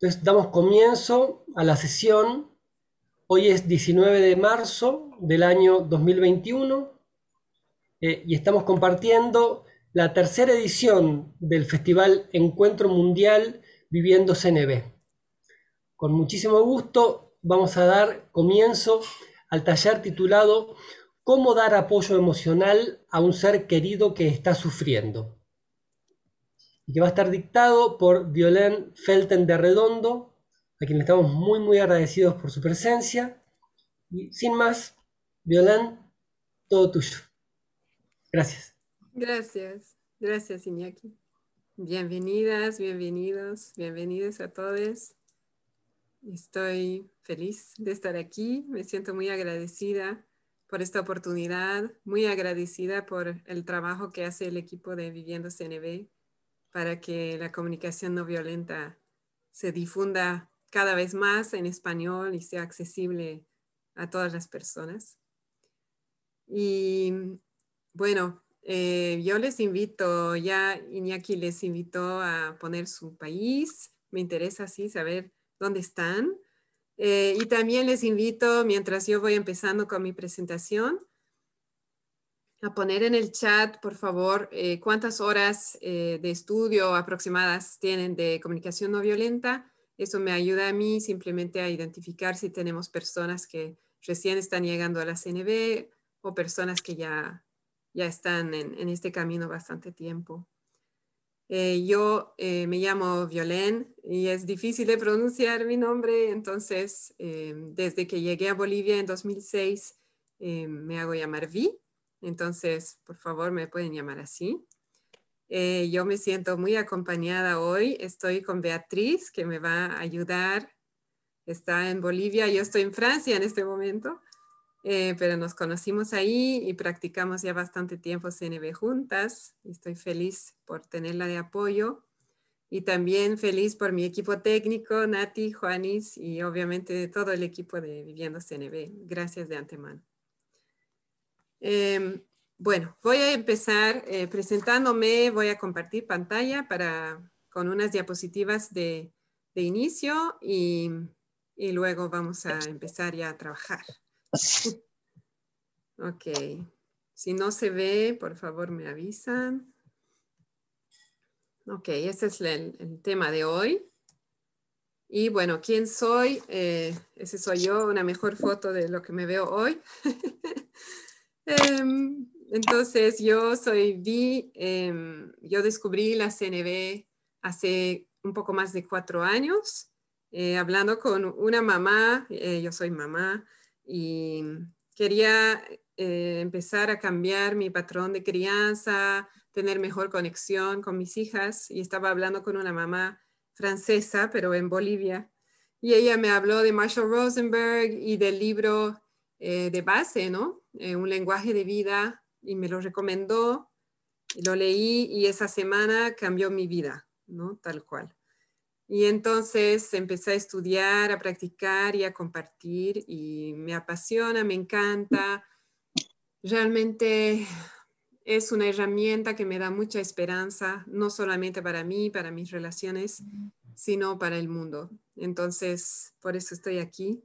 Entonces damos comienzo a la sesión. Hoy es 19 de marzo del año 2021 eh, y estamos compartiendo la tercera edición del Festival Encuentro Mundial Viviendo CNB. Con muchísimo gusto vamos a dar comienzo al taller titulado ¿Cómo dar apoyo emocional a un ser querido que está sufriendo? Y que va a estar dictado por Violén Felten de Redondo, a quien estamos muy muy agradecidos por su presencia. Y sin más, Violén, todo tuyo. Gracias. Gracias, gracias Iñaki. Bienvenidas, bienvenidos, bienvenidos a todos. Estoy feliz de estar aquí, me siento muy agradecida por esta oportunidad, muy agradecida por el trabajo que hace el equipo de Viviendo CNB para que la comunicación no violenta se difunda cada vez más en español y sea accesible a todas las personas. Y bueno, eh, yo les invito, ya Iñaki les invitó a poner su país, me interesa así saber dónde están. Eh, y también les invito, mientras yo voy empezando con mi presentación, a poner en el chat, por favor, eh, cuántas horas eh, de estudio aproximadas tienen de comunicación no violenta. Eso me ayuda a mí simplemente a identificar si tenemos personas que recién están llegando a la CNB o personas que ya, ya están en, este camino bastante tiempo. Eh, yo me llamo Violén y es difícil de pronunciar mi nombre, entonces desde que llegué a Bolivia en 2006 me hago llamar Vi entonces, por favor, me pueden llamar así. Eh, yo me siento muy acompañada hoy. Estoy con Beatriz, que me va a ayudar. Está en Bolivia, yo estoy en Francia en este momento, eh, pero nos conocimos ahí y practicamos ya bastante tiempo CNB juntas. Estoy feliz por tenerla de apoyo y también feliz por mi equipo técnico, Nati, Juanis y obviamente todo el equipo de Viviendo CNB. Gracias de antemano. Em, bueno, voy a empezar eh, presentándome, voy a compartir pantalla para, con unas diapositivas de, inicio y, luego vamos a empezar ya a trabajar. ok, si no se ve, por favor me avisan. Ok, ese es el, tema de hoy. Y bueno, ¿quién soy? Eh, ese soy yo, una mejor foto de lo que me veo hoy. Em, entonces, yo soy Vi, em, yo descubrí la CNB hace un poco más de cuatro años, eh, hablando con una mamá, eh, yo soy mamá, y quería eh, empezar a cambiar mi patrón de crianza, tener mejor conexión con mis hijas, y estaba hablando con una mamá francesa, pero en Bolivia, y ella me habló de Marshall Rosenberg y del libro de base, ¿no? Eh, un lenguaje de vida y me lo recomendó, lo leí y esa semana cambió mi vida, ¿no? Tal cual. Y entonces empecé a estudiar, a practicar y a compartir y me apasiona, me encanta. Realmente es una herramienta que me da mucha esperanza, no solamente para mí, para mis relaciones, sino para el mundo. Entonces, por eso estoy aquí.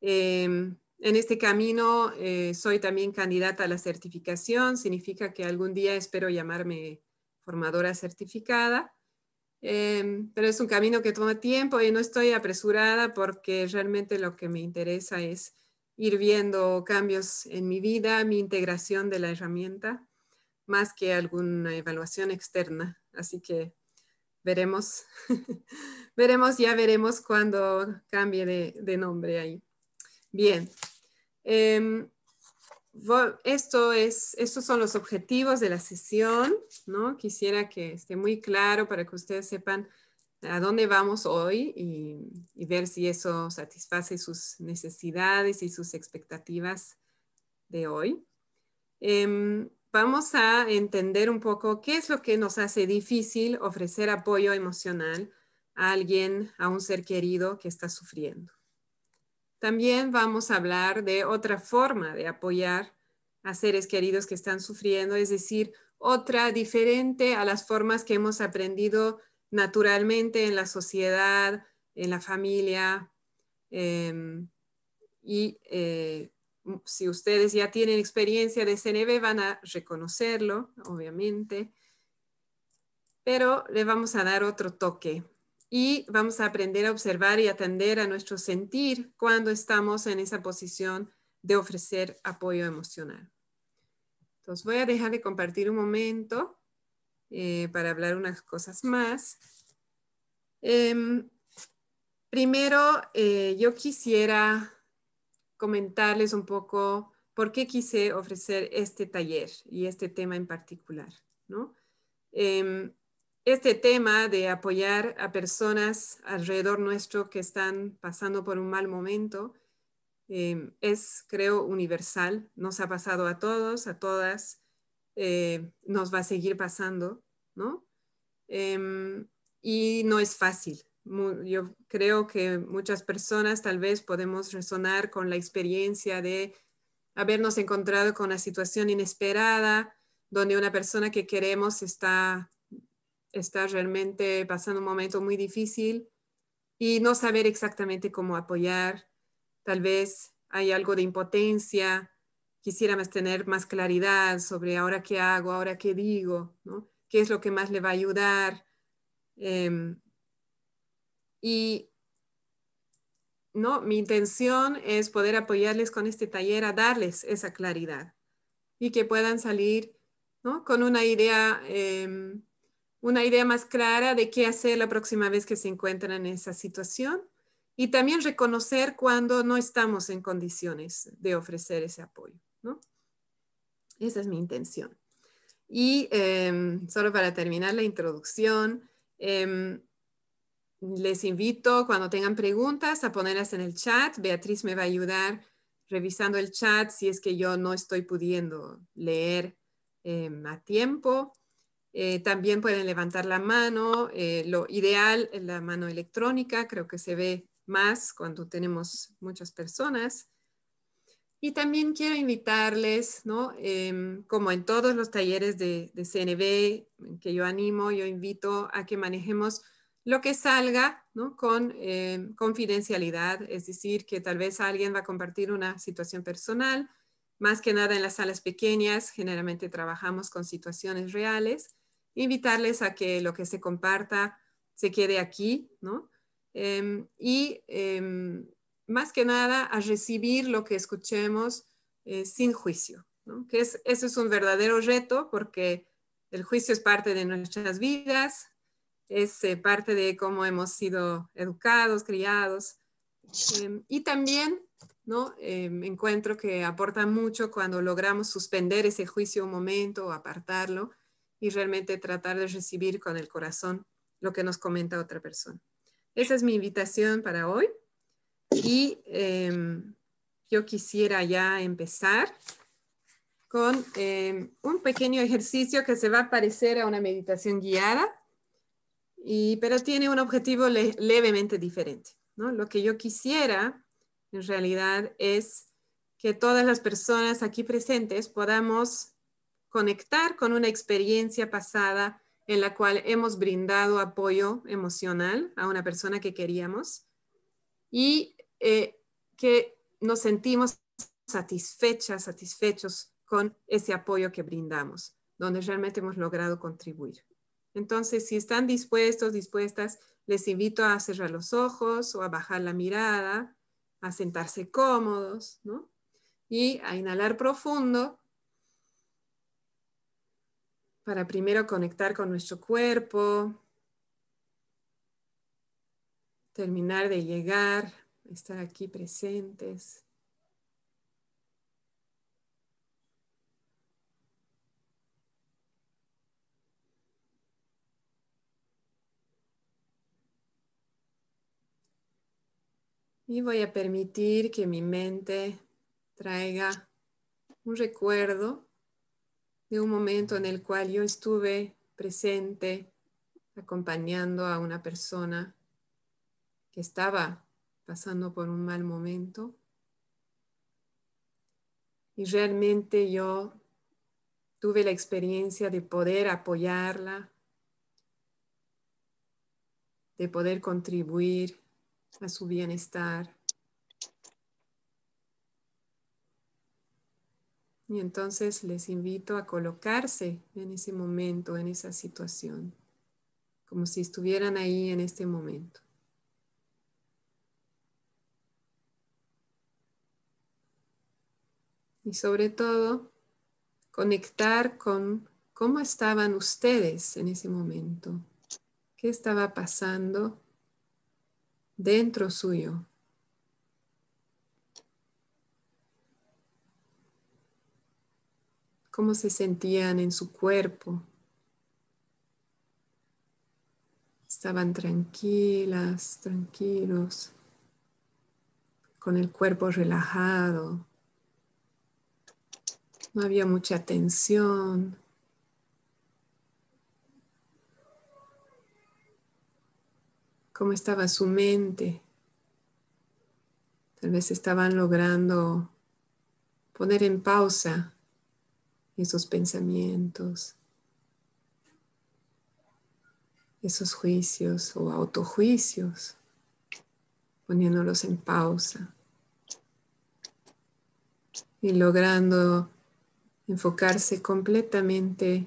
Em, en este camino eh, soy también candidata a la certificación, significa que algún día espero llamarme formadora certificada, em, pero es un camino que toma tiempo y no estoy apresurada porque realmente lo que me interesa es ir viendo cambios en mi vida, mi integración de la herramienta, más que alguna evaluación externa. Así que veremos, veremos, ya veremos cuando cambie de, de nombre ahí. Bien, Em, esto es, estos son los objetivos de la sesión, ¿no? Quisiera que esté muy claro para que ustedes sepan a dónde vamos hoy y, ver si eso satisface sus necesidades y sus expectativas de hoy. Em, vamos a entender un poco qué es lo que nos hace difícil ofrecer apoyo emocional a alguien, a un ser querido que está sufriendo. También vamos a hablar de otra forma de apoyar a seres queridos que están sufriendo, es decir, otra diferente a las formas que hemos aprendido naturalmente en la sociedad en la familia. Em, y eh, si ustedes ya tienen experiencia de CNV, van a reconocerlo, obviamente. Pero le vamos a dar otro toque y vamos a aprender a observar y atender a nuestro sentir cuando estamos en esa posición de ofrecer apoyo emocional. Entonces voy a dejar de compartir un momento eh, para hablar unas cosas más. Em, primero, eh, yo quisiera comentarles un poco por qué quise ofrecer este taller y este tema en particular. ¿no? Em, este tema de apoyar a personas alrededor nuestro que están pasando por un mal momento em, es, creo, universal. Nos ha pasado a todos, a todas, eh, nos va a seguir pasando, ¿no? Em, y no es fácil. Yo creo que muchas personas tal vez podemos resonar con la experiencia de habernos encontrado con una situación inesperada, donde una persona que queremos está, está realmente pasando un momento muy difícil y no saber exactamente cómo apoyar. Tal vez hay algo de impotencia, quisiéramos tener más claridad sobre ahora qué hago, ahora qué digo, qué es lo que más le va a ayudar. Em, y no, mi intención es poder apoyarles con este taller a darles esa claridad y que puedan salir ¿no? con una idea, em, una idea más clara de qué hacer la próxima vez que se encuentran en esa situación y también reconocer cuando no estamos en condiciones de ofrecer ese apoyo. ¿no? Esa es mi intención. Y em, solo para terminar la introducción, em, les invito cuando tengan preguntas a ponerlas en el chat. Beatriz me va a ayudar revisando el chat si es que yo no estoy pudiendo leer em, a tiempo. Eh, también pueden levantar la mano. Eh, lo ideal es la mano electrónica. Creo que se ve más cuando tenemos muchas personas. Y también quiero invitarles, ¿no? Em, como en todos los talleres de, de CNB que yo animo, yo invito a que manejemos lo que salga con eh, confidencialidad, es decir, que tal vez alguien va a compartir una situación personal, más que nada en las salas pequeñas, generalmente trabajamos con situaciones reales, invitarles a que lo que se comparta se quede aquí, ¿no? Em, y em, más que nada a recibir lo que escuchemos eh, sin juicio, ¿no? Que es, eso es un verdadero reto porque el juicio es parte de nuestras vidas, es eh, parte de cómo hemos sido educados, criados. Em, y también, ¿no? Encuentro que aporta mucho cuando logramos suspender ese juicio un momento o apartarlo y realmente tratar de recibir con el corazón lo que nos comenta otra persona. Esa es mi invitación para hoy. Y em, yo quisiera ya empezar con un pequeño ejercicio que se va a parecer a una meditación guiada pero tiene un objetivo levemente diferente. Lo que yo quisiera, en realidad, es que todas las personas aquí presentes podamos conectar con una experiencia pasada en la cual hemos brindado apoyo emocional a una persona que queríamos y eh, que nos sentimos satisfechas, satisfechos con ese apoyo que brindamos, donde realmente hemos logrado contribuir. Entonces, si están dispuestos, dispuestas, les invito a cerrar los ojos o a bajar la mirada, a sentarse cómodos, ¿no? Y a inhalar profundo para primero conectar con nuestro cuerpo, terminar de llegar, estar aquí presentes. Y voy a permitir que mi mente traiga un recuerdo de un momento en el cual yo estuve presente acompañando a una persona que estaba pasando por un mal momento. Y realmente yo tuve la experiencia de poder apoyarla, de poder contribuir a su bienestar. Y entonces les invito a colocarse en ese momento, en esa situación, como si estuvieran ahí en este momento. Y sobre todo, conectar con cómo estaban ustedes en ese momento, qué estaba pasando dentro suyo. Cómo se sentían en su cuerpo. Estaban tranquilas, tranquilos, con el cuerpo relajado. No había mucha tensión. ¿Cómo estaba su mente? Tal vez estaban logrando poner en pausa esos pensamientos, esos juicios o autojuicios, poniéndolos en pausa y logrando enfocarse completamente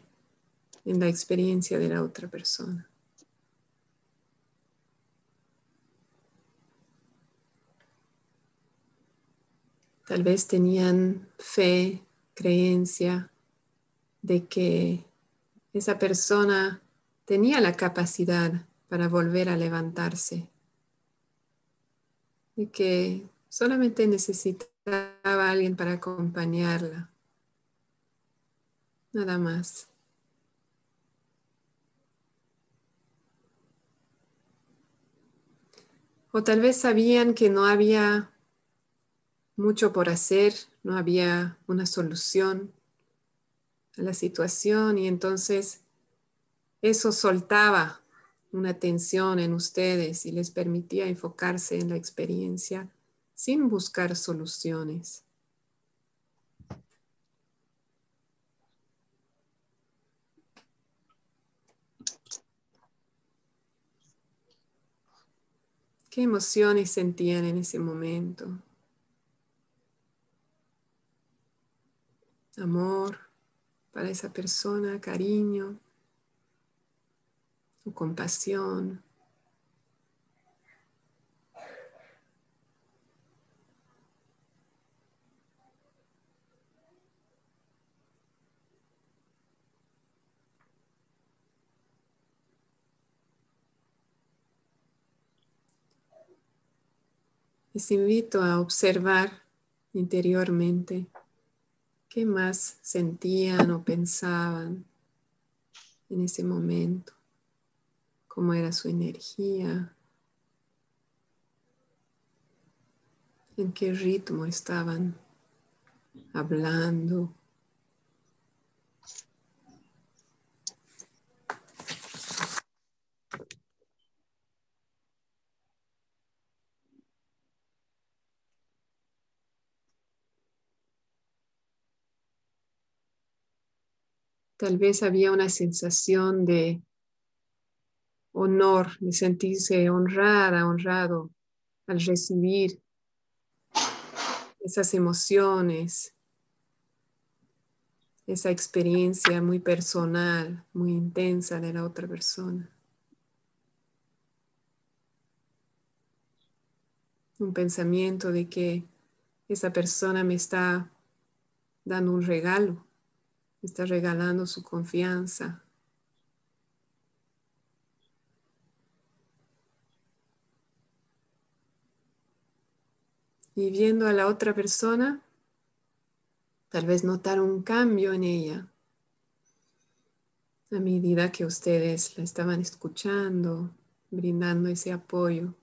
en la experiencia de la otra persona. Tal vez tenían fe, creencia de que esa persona tenía la capacidad para volver a levantarse, de que solamente necesitaba a alguien para acompañarla, nada más. O tal vez sabían que no había mucho por hacer, no había una solución, a la situación y entonces eso soltaba una tensión en ustedes y les permitía enfocarse en la experiencia sin buscar soluciones. ¿Qué emociones sentían en ese momento? Amor, para esa persona, cariño o compasión. Les invito a observar interiormente ¿Qué más sentían o pensaban en ese momento? ¿Cómo era su energía? ¿En qué ritmo estaban hablando? Tal vez había una sensación de honor, de sentirse honrada, honrado al recibir esas emociones, esa experiencia muy personal, muy intensa de la otra persona. Un pensamiento de que esa persona me está dando un regalo está regalando su confianza. Y viendo a la otra persona, tal vez notar un cambio en ella a medida que ustedes la estaban escuchando, brindando ese apoyo.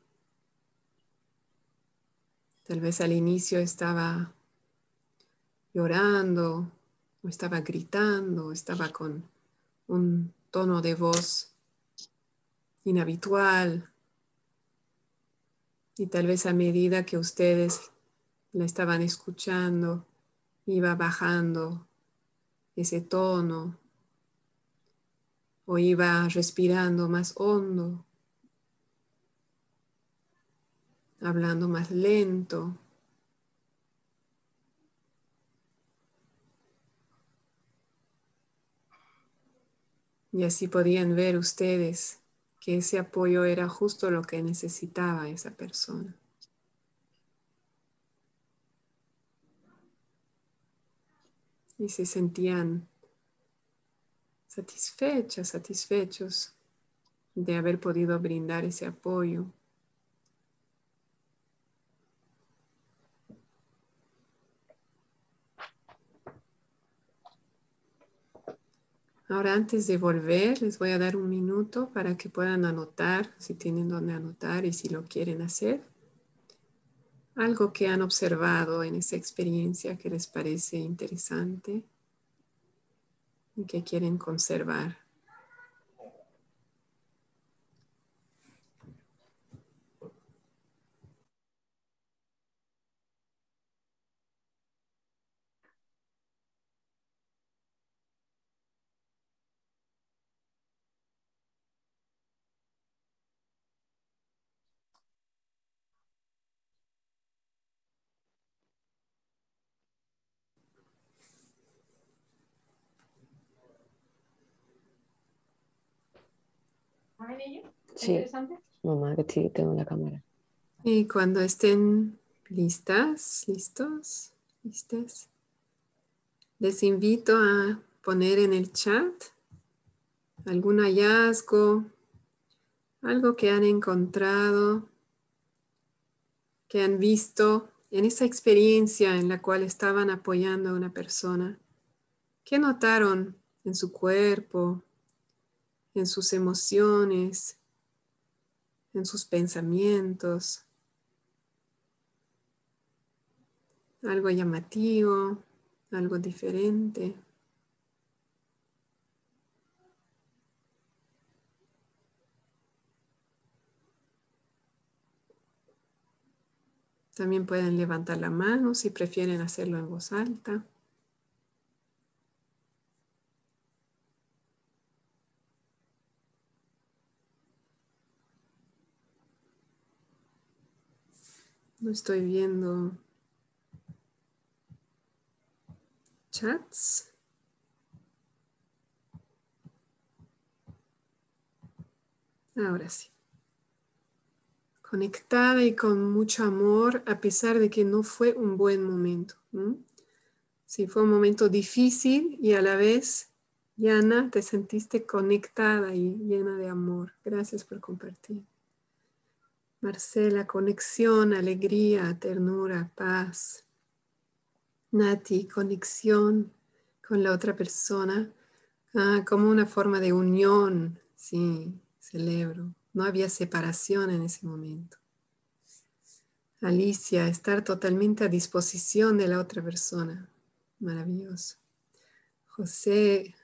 Tal vez al inicio estaba llorando, o estaba gritando, estaba con un tono de voz inhabitual. Y tal vez a medida que ustedes la estaban escuchando, iba bajando ese tono o iba respirando más hondo. hablando más lento. Y así podían ver ustedes que ese apoyo era justo lo que necesitaba esa persona. Y se sentían satisfechas, satisfechos de haber podido brindar ese apoyo. Ahora antes de volver les voy a dar un minuto para que puedan anotar si tienen donde anotar y si lo quieren hacer. Algo que han observado en esa experiencia que les parece interesante y que quieren conservar. Sí, mamá, que sí, tengo la cámara. Y cuando estén listas, listos, listas, les invito a poner en el chat algún hallazgo, algo que han encontrado, que han visto en esa experiencia en la cual estaban apoyando a una persona. ¿Qué notaron en su cuerpo, en sus emociones, en sus pensamientos. Algo llamativo, algo diferente. También pueden levantar la mano si prefieren hacerlo en voz alta. No estoy viendo chats. Ahora sí. Conectada y con mucho amor a pesar de que no fue un buen momento. Sí, fue un momento difícil y a la vez, Yana, te sentiste conectada y llena de amor. Gracias por compartir. Marcela, conexión, alegría, ternura, paz. Nati, conexión con la otra persona, ah, como una forma de unión. Sí, celebro. No había separación en ese momento. Alicia, estar totalmente a disposición de la otra persona. Maravilloso. José,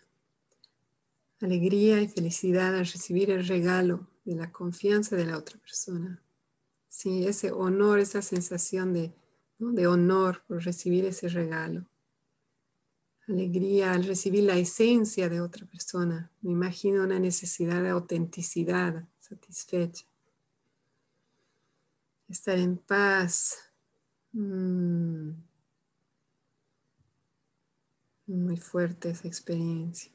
alegría y felicidad al recibir el regalo de la confianza de la otra persona. Sí, ese honor, esa sensación de, honor por recibir ese regalo. Alegría al recibir la esencia de otra persona. Me imagino una necesidad de autenticidad satisfecha. Estar en paz. Mm. Muy fuerte esa experiencia.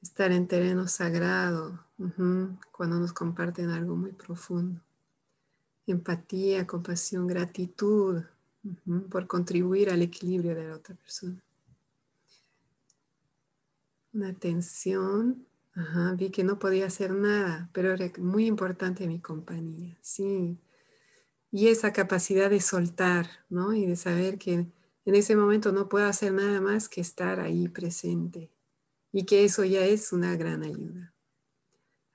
Estar en terreno sagrado cuando nos comparten algo muy profundo empatía, compasión, gratitud por contribuir al equilibrio de la otra persona. Una atención, vi que no podía hacer nada, pero era muy importante mi compañía, sí. Y esa capacidad de soltar, ¿no? Y de saber que en ese momento no puedo hacer nada más que estar ahí presente. Y que eso ya es una gran ayuda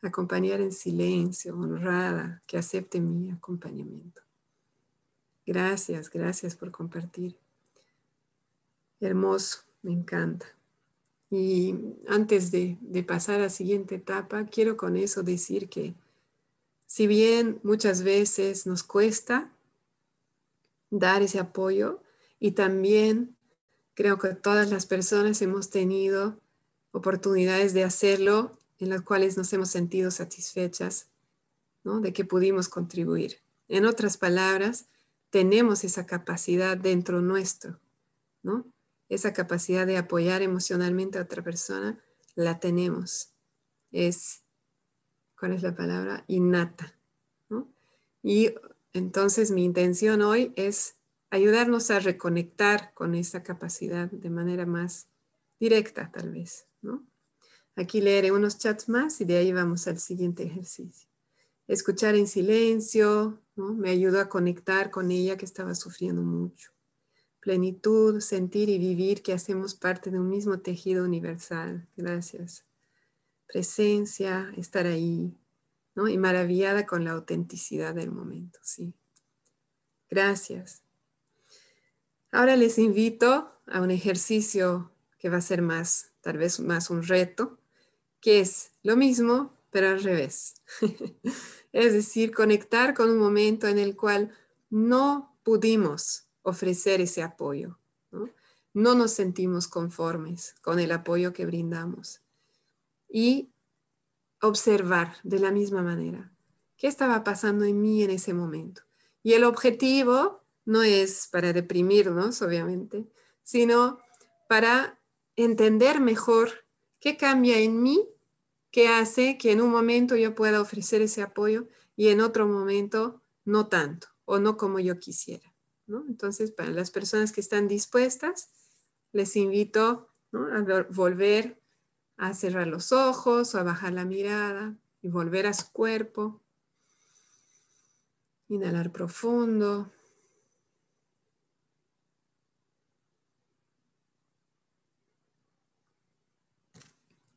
acompañar en silencio, honrada, que acepte mi acompañamiento. Gracias, gracias por compartir. Hermoso, me encanta. Y antes de, pasar a la siguiente etapa, quiero con eso decir que si bien muchas veces nos cuesta dar ese apoyo y también creo que todas las personas hemos tenido oportunidades de hacerlo en las cuales nos hemos sentido satisfechas, ¿no? De que pudimos contribuir. En otras palabras, tenemos esa capacidad dentro nuestro, ¿no? Esa capacidad de apoyar emocionalmente a otra persona, la tenemos. Es, ¿cuál es la palabra? Innata, ¿no? Y entonces mi intención hoy es ayudarnos a reconectar con esa capacidad de manera más directa, tal vez, ¿no? Aquí leeré unos chats más y de ahí vamos al siguiente ejercicio. Escuchar en silencio. Me ayudó a conectar con ella que estaba sufriendo mucho. Plenitud, sentir y vivir que hacemos parte de un mismo tejido universal. Gracias. Presencia, estar ahí. Y maravillada con la autenticidad del momento, sí. Gracias. Ahora les invito a un ejercicio que va a ser más, tal vez más un reto, que es lo mismo, pero al revés. es decir, conectar con un momento en el cual no pudimos ofrecer ese apoyo. ¿no? no nos sentimos conformes con el apoyo que brindamos. Y observar de la misma manera qué estaba pasando en mí en ese momento. Y el objetivo no es para deprimirnos, obviamente, sino para entender mejor qué cambia en mí, qué hace que en un momento yo pueda ofrecer ese apoyo y en otro momento no tanto o no como yo quisiera. Entonces, para las personas que están dispuestas, les invito a volver a cerrar los ojos o a bajar la mirada y volver a su cuerpo. Inhalar profundo.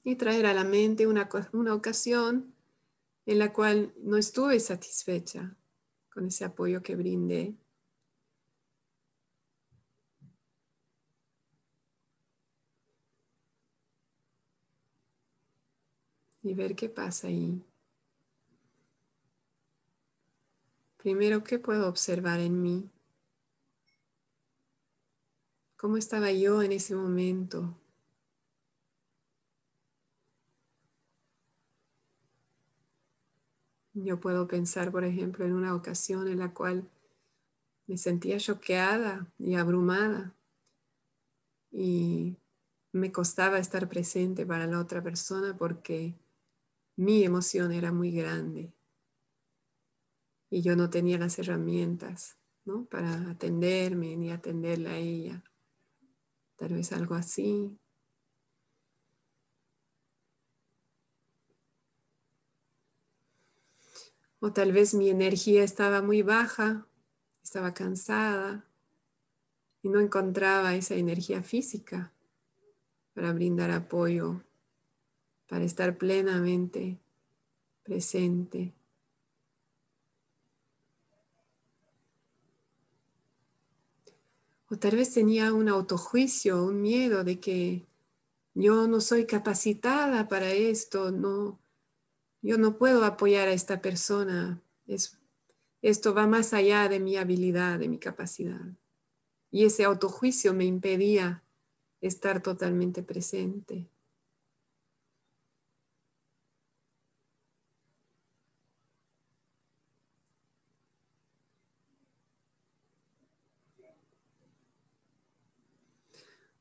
Y traer a la mente una, una ocasión en la cual no estuve satisfecha con ese apoyo que brindé. Y ver qué pasa ahí. Primero, ¿qué puedo observar en mí? ¿Cómo estaba yo en ese momento? Yo puedo pensar, por ejemplo, en una ocasión en la cual me sentía choqueada y abrumada y me costaba estar presente para la otra persona porque mi emoción era muy grande y yo no tenía las herramientas ¿no? para atenderme ni atenderla a ella. Tal vez algo así. O tal vez mi energía estaba muy baja, estaba cansada y no encontraba esa energía física para brindar apoyo, para estar plenamente presente. O tal vez tenía un autojuicio, un miedo de que yo no soy capacitada para esto, no, yo no puedo apoyar a esta persona. esto va más allá de mi habilidad, de mi capacidad. Y ese autojuicio me impedía estar totalmente presente.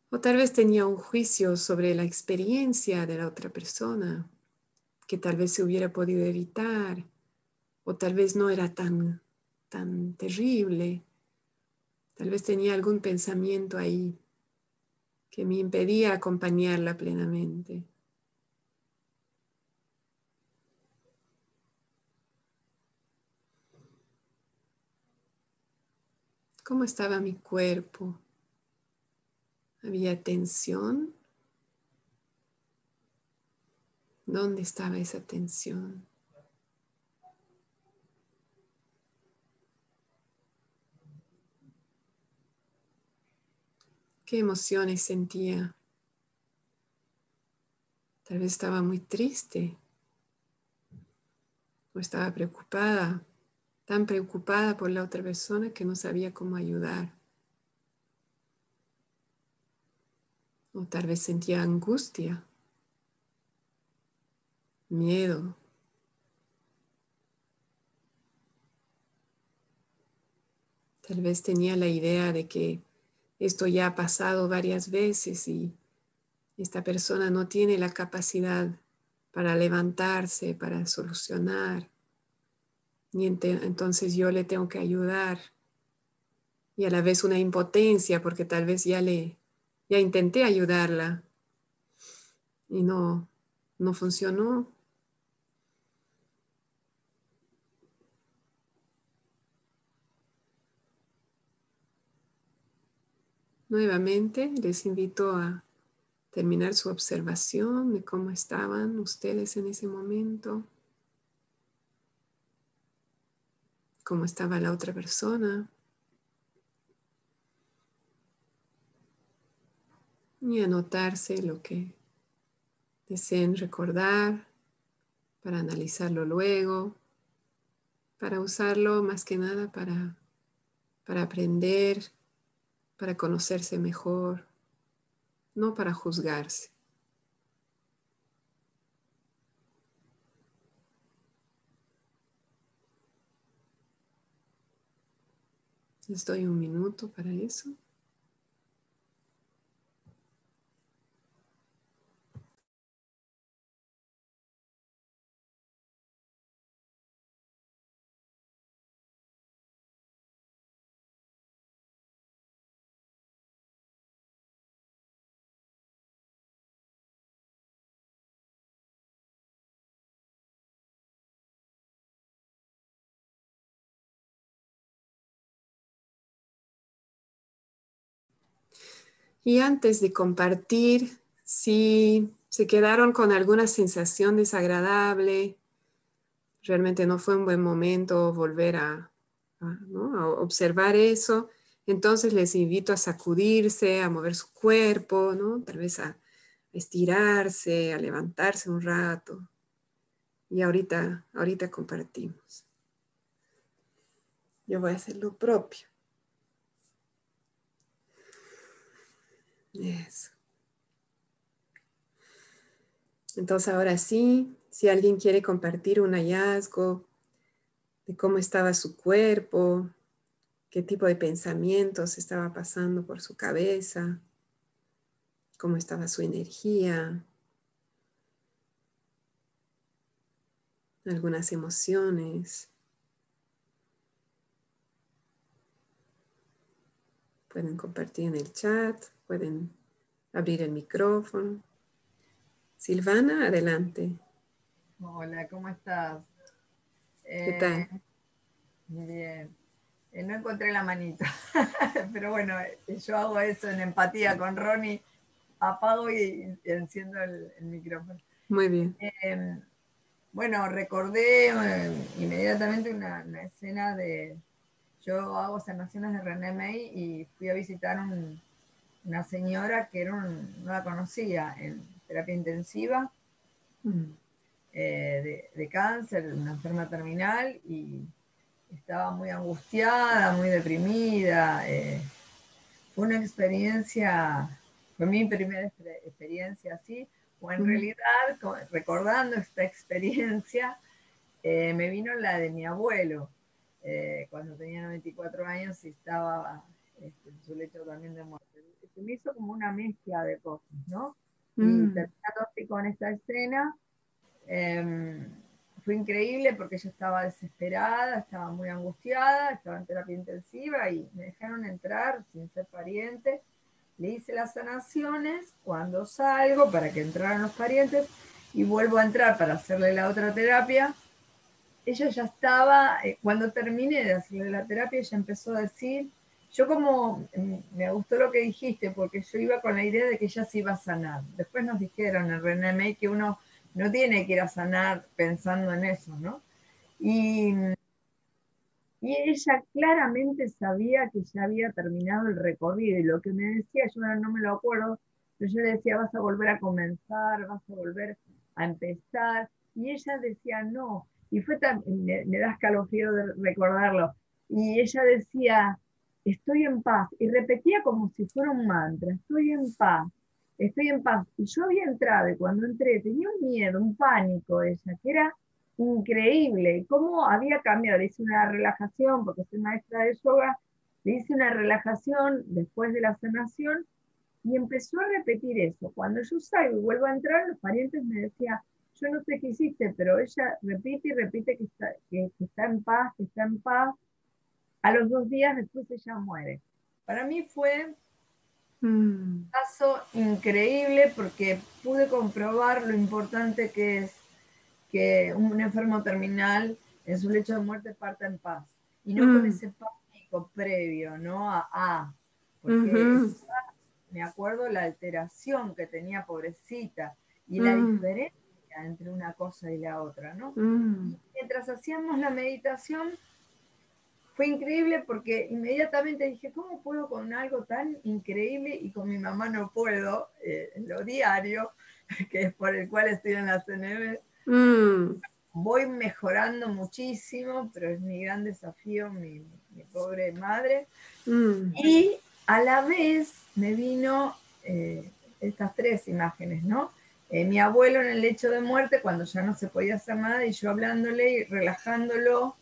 O tal vez tenía un juicio sobre la experiencia de la otra persona que tal vez se hubiera podido evitar o tal vez no era tan, tan terrible. Tal vez tenía algún pensamiento ahí que me impedía acompañarla plenamente. ¿Cómo estaba mi cuerpo? ¿Había tensión? ¿Dónde estaba esa tensión? ¿Qué emociones sentía? Tal vez estaba muy triste o estaba preocupada, tan preocupada por la otra persona que no sabía cómo ayudar. O tal vez sentía angustia miedo. Tal vez tenía la idea de que esto ya ha pasado varias veces y esta persona no tiene la capacidad para levantarse, para solucionar. Y entonces yo le tengo que ayudar. Y a la vez una impotencia porque tal vez ya le ya intenté ayudarla y no no funcionó. Nuevamente les invito a terminar su observación de cómo estaban ustedes en ese momento, cómo estaba la otra persona. Y anotarse lo que deseen recordar para analizarlo luego, para usarlo más que nada para, para aprender para conocerse mejor, no para juzgarse. Les doy un minuto para eso. Y antes de compartir, si se quedaron con alguna sensación desagradable, realmente no fue un buen momento volver a, observar eso, entonces les invito a sacudirse, a mover su cuerpo, ¿no? tal vez a estirarse, a levantarse un rato. Y ahorita, ahorita compartimos. Yo voy a hacer lo propio. Eso. Entonces ahora sí, si alguien quiere compartir un hallazgo de cómo estaba su cuerpo, qué tipo de pensamientos estaba pasando por su cabeza, cómo estaba su energía, algunas emociones. Pueden compartir en el chat. Pueden abrir el micrófono. Silvana, adelante. Hola, ¿cómo estás? ¿Qué tal? Eh, bien. Eh, no encontré la manita, pero bueno, eh, yo hago eso en empatía con Ronnie. Apago y, enciendo el, micrófono. Muy bien. bueno, recordé inmediatamente una, escena de. Yo hago sanaciones de René May y fui a visitar un, una señora que era no la conocía en terapia intensiva mm. eh, de, cáncer, una enferma terminal y estaba muy angustiada, muy deprimida. Eh, fue una experiencia, fue mi primera experiencia así, o en mm. realidad, recordando esta experiencia, eh, me vino la de mi abuelo, cuando tenía 94 años y estaba este, en su lecho también de muerte se me hizo como una mezcla de cosas, ¿no? Y mm. terminando así con esta escena, em, fue increíble porque yo estaba desesperada, estaba muy angustiada, estaba en terapia intensiva y me dejaron entrar sin ser pariente. Le hice las sanaciones, cuando salgo para que entraran los parientes y vuelvo a entrar para hacerle la otra terapia, ella ya estaba, eh, cuando terminé de hacerle la terapia, ella empezó a decir, yo como mm, me gustó lo que dijiste, porque yo iba con la idea de que ella se iba a sanar. Después nos dijeron en René May que uno no tiene que ir a sanar pensando en eso, ¿no? Y, y ella claramente sabía que ya había terminado el recorrido y lo que me decía, yo no me lo acuerdo, pero yo le decía, vas a volver a comenzar, vas a volver a empezar. Y ella decía, no. Y fue tan, me, me da escalofrío de recordarlo. Y ella decía, estoy en paz. Y repetía como si fuera un mantra, estoy en paz, estoy en paz. Y yo había entrado y cuando entré tenía un miedo, un pánico ella, que era increíble. Cómo había cambiado, hice una relajación porque soy maestra de yoga le hice una relajación después de la sanación y empezó a repetir eso. Cuando yo salgo y vuelvo a entrar, los parientes me decían, yo no sé qué hiciste, pero ella repite y repite que está, que, está en paz, que está en paz. A los dos días después ella muere. Para mí fue mm. un caso increíble porque pude comprobar lo importante que es que un enfermo terminal en su lecho de muerte parta en paz y no con mm. ese pánico previo, ¿no? A, porque me acuerdo la alteración que tenía pobrecita y la mm. Entre una cosa y la otra, ¿no? Mm. mientras hacíamos la meditación, fue increíble porque inmediatamente dije, ¿cómo puedo con algo tan increíble y con mi mamá no puedo? Eh, lo diario, que es por el cual estoy en la CNV. Mm. Voy mejorando muchísimo, pero es mi gran desafío, mi, pobre madre. Y a la vez me vino eh, estas tres imágenes, ¿no? Eh, mi abuelo en el lecho de muerte, cuando ya no se podía hacer nada, y yo hablándole y relajándolo,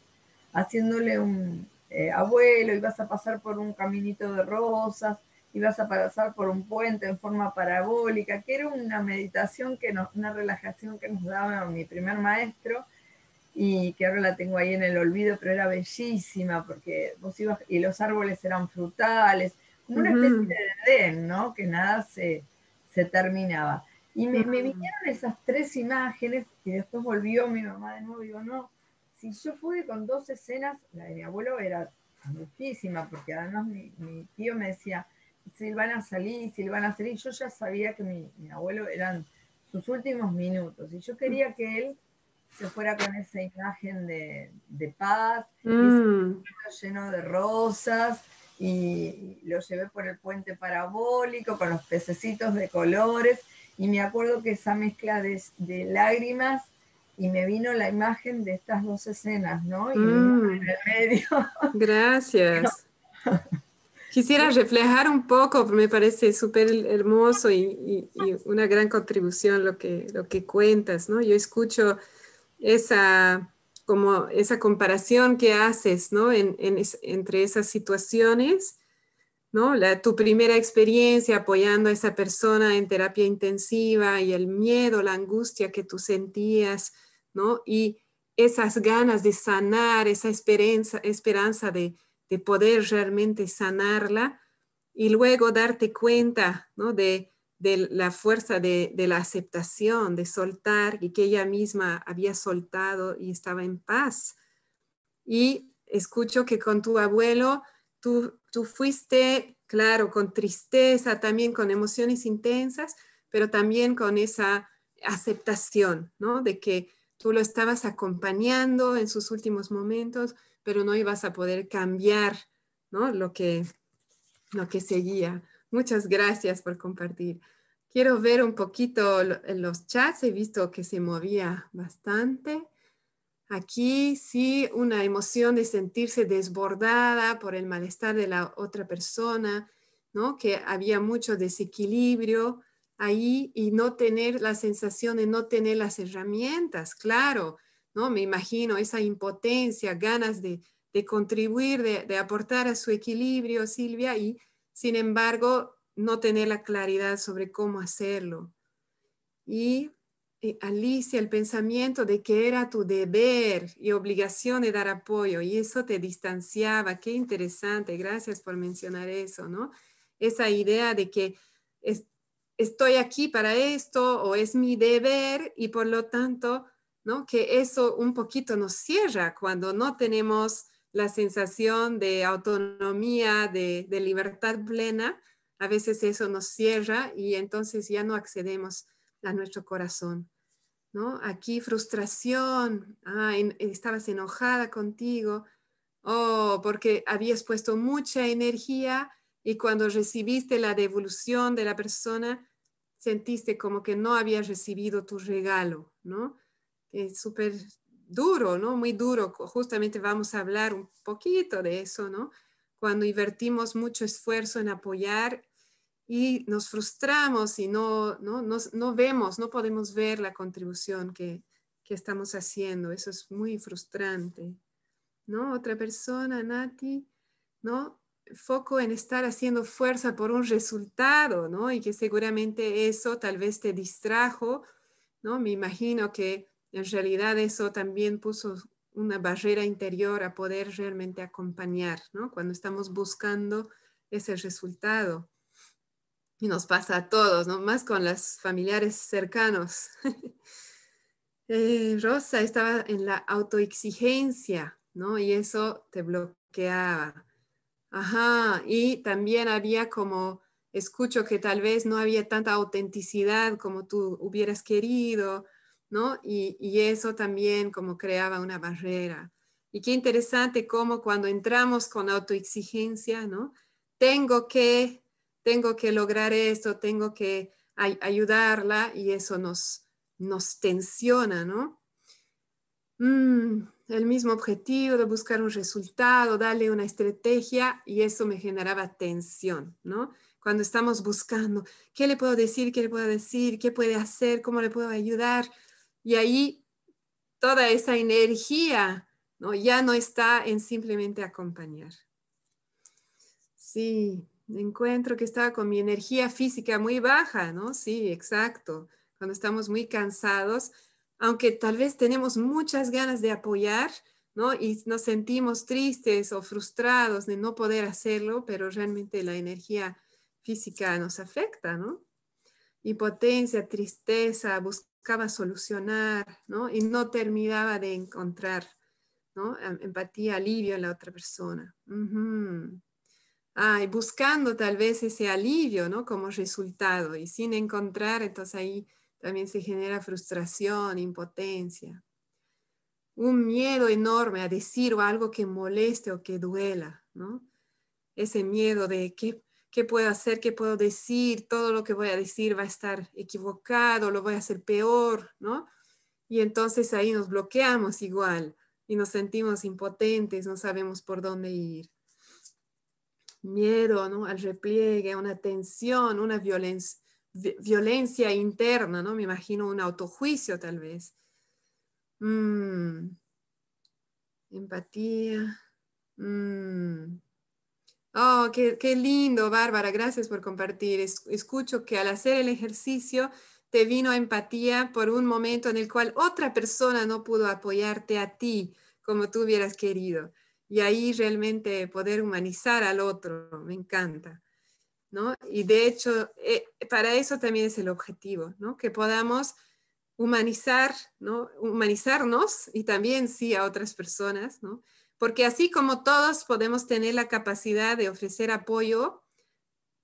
haciéndole un eh, abuelo, ibas a pasar por un caminito de rosas, ibas a pasar por un puente en forma parabólica, que era una meditación, que una relajación que nos daba mi primer maestro, y que ahora la tengo ahí en el olvido, pero era bellísima, porque vos ibas, y los árboles eran frutales, una especie de Edén, ¿no? Que nada se, se terminaba. Y me, me, vinieron esas tres imágenes y después volvió mi mamá de nuevo y digo, no, si yo pude con dos escenas, la de mi abuelo era muchísima, porque además mi, mi tío me decía, Silvana salí, Silvana salí, yo ya sabía que mi, mi, abuelo eran sus últimos minutos y yo quería que él se fuera con esa imagen de, de paz, mm. lleno de rosas, y lo llevé por el puente parabólico con los pececitos de colores y me acuerdo que esa mezcla de, lágrimas y me vino la imagen de estas dos escenas, ¿no? Y mm. en el medio. Gracias. Quisiera reflejar un poco, me parece súper hermoso y, una gran contribución lo que, lo que cuentas, ¿no? Yo escucho esa, como esa comparación que haces, ¿no? entre esas situaciones ¿no? tu primera experiencia apoyando a esa persona en terapia intensiva y el miedo, la angustia que tú sentías, ¿no? Y esas ganas de sanar, esa esperanza, esperanza de, poder realmente sanarla y luego darte cuenta, ¿no? De, la fuerza de, de, la aceptación, de soltar y que ella misma había soltado y estaba en paz. Y escucho que con tu abuelo tú fuiste, claro, con tristeza, también con emociones intensas, pero también con esa aceptación, ¿no? De que tú lo estabas acompañando en sus últimos momentos, pero no ibas a poder cambiar, ¿no? Lo que, lo que seguía. Muchas gracias por compartir. Quiero ver un poquito los chats, he visto que se movía bastante. Aquí sí, una emoción de sentirse desbordada por el malestar de la otra persona, ¿no? Que había mucho desequilibrio ahí y no tener la sensación de no tener las herramientas, claro, ¿no? Me imagino esa impotencia, ganas de, contribuir, de, de, aportar a su equilibrio, Silvia, y sin embargo no tener la claridad sobre cómo hacerlo. Y Alicia, el pensamiento de que era tu deber y obligación de dar apoyo y eso te distanciaba. Qué interesante, gracias por mencionar eso, ¿no? Esa idea de que estoy aquí para esto o es mi deber y por lo tanto, ¿no? Que eso un poquito nos cierra cuando no tenemos la sensación de autonomía, de, de libertad plena. A veces eso nos cierra y entonces ya no accedemos a nuestro corazón. Aquí frustración, ah, estabas enojada contigo, oh, porque habías puesto mucha energía y cuando recibiste la devolución de la persona, sentiste como que no habías recibido tu regalo, ¿no? Es súper duro, ¿no? Muy duro. Justamente vamos a hablar un poquito de eso, ¿no? Cuando invertimos mucho esfuerzo en apoyar y nos frustramos y no, no, no, vemos, no podemos ver la contribución que, que, estamos haciendo. Eso es muy frustrante. ¿No? Otra persona, Nati, ¿no? foco en estar haciendo fuerza por un resultado, ¿no? Y que seguramente eso tal vez te distrajo, ¿no? Me imagino que en realidad eso también puso una barrera interior a poder realmente acompañar, ¿no? Cuando estamos buscando ese resultado. Y nos pasa a todos, ¿no? Más con los familiares cercanos. Eh, Rosa estaba en la autoexigencia, ¿no? Y eso te bloqueaba. Ajá, y también había como, escucho que tal vez no había tanta autenticidad como tú hubieras querido, ¿no? Y, y eso también como creaba una barrera. Y qué interesante cómo cuando entramos con autoexigencia, ¿no? Tengo que tengo que lograr esto, tengo que ayudarla y eso nos, nos tensiona, ¿no? Mm, el mismo objetivo de buscar un resultado, darle una estrategia y eso me generaba tensión, ¿no? Cuando estamos buscando, ¿qué le puedo decir? ¿Qué le puedo decir? ¿Qué puede hacer? ¿Cómo le puedo ayudar? Y ahí toda esa energía, ¿no? Ya no está en simplemente acompañar. Sí, encuentro que estaba con mi energía física muy baja, ¿no? Sí, exacto. Cuando estamos muy cansados, aunque tal vez tenemos muchas ganas de apoyar, ¿no? Y nos sentimos tristes o frustrados de no poder hacerlo, pero realmente la energía física nos afecta, ¿no? Impotencia, tristeza, buscaba solucionar, ¿no? Y no terminaba de encontrar, ¿no? Em, empatía, alivio en la otra persona. Ah, y buscando tal vez ese alivio, ¿no? Como resultado y sin encontrar, entonces ahí también se genera frustración, impotencia. Un miedo enorme a decir algo que moleste o que duela, ¿no? Ese miedo de qué, qué puedo hacer, qué puedo decir, todo lo que voy a decir va a estar equivocado, lo voy a hacer peor, ¿no? Y entonces ahí nos bloqueamos igual y nos sentimos impotentes, no sabemos por dónde ir miedo ¿no? al repliegue, una tensión, una violencia, interna, ¿no? Me imagino un autojuicio tal vez. Mm. Empatía. Mm. Oh, qué, qué, lindo, Bárbara. Gracias por compartir. escucho que al hacer el ejercicio te vino empatía por un momento en el cual otra persona no pudo apoyarte a ti como tú hubieras querido y ahí realmente poder humanizar al otro, me encanta. ¿no? Y de hecho, eh, para eso también es el objetivo, ¿no? que podamos humanizar, ¿no? humanizarnos y también sí a otras personas, ¿no? porque así como todos podemos tener la capacidad de ofrecer apoyo,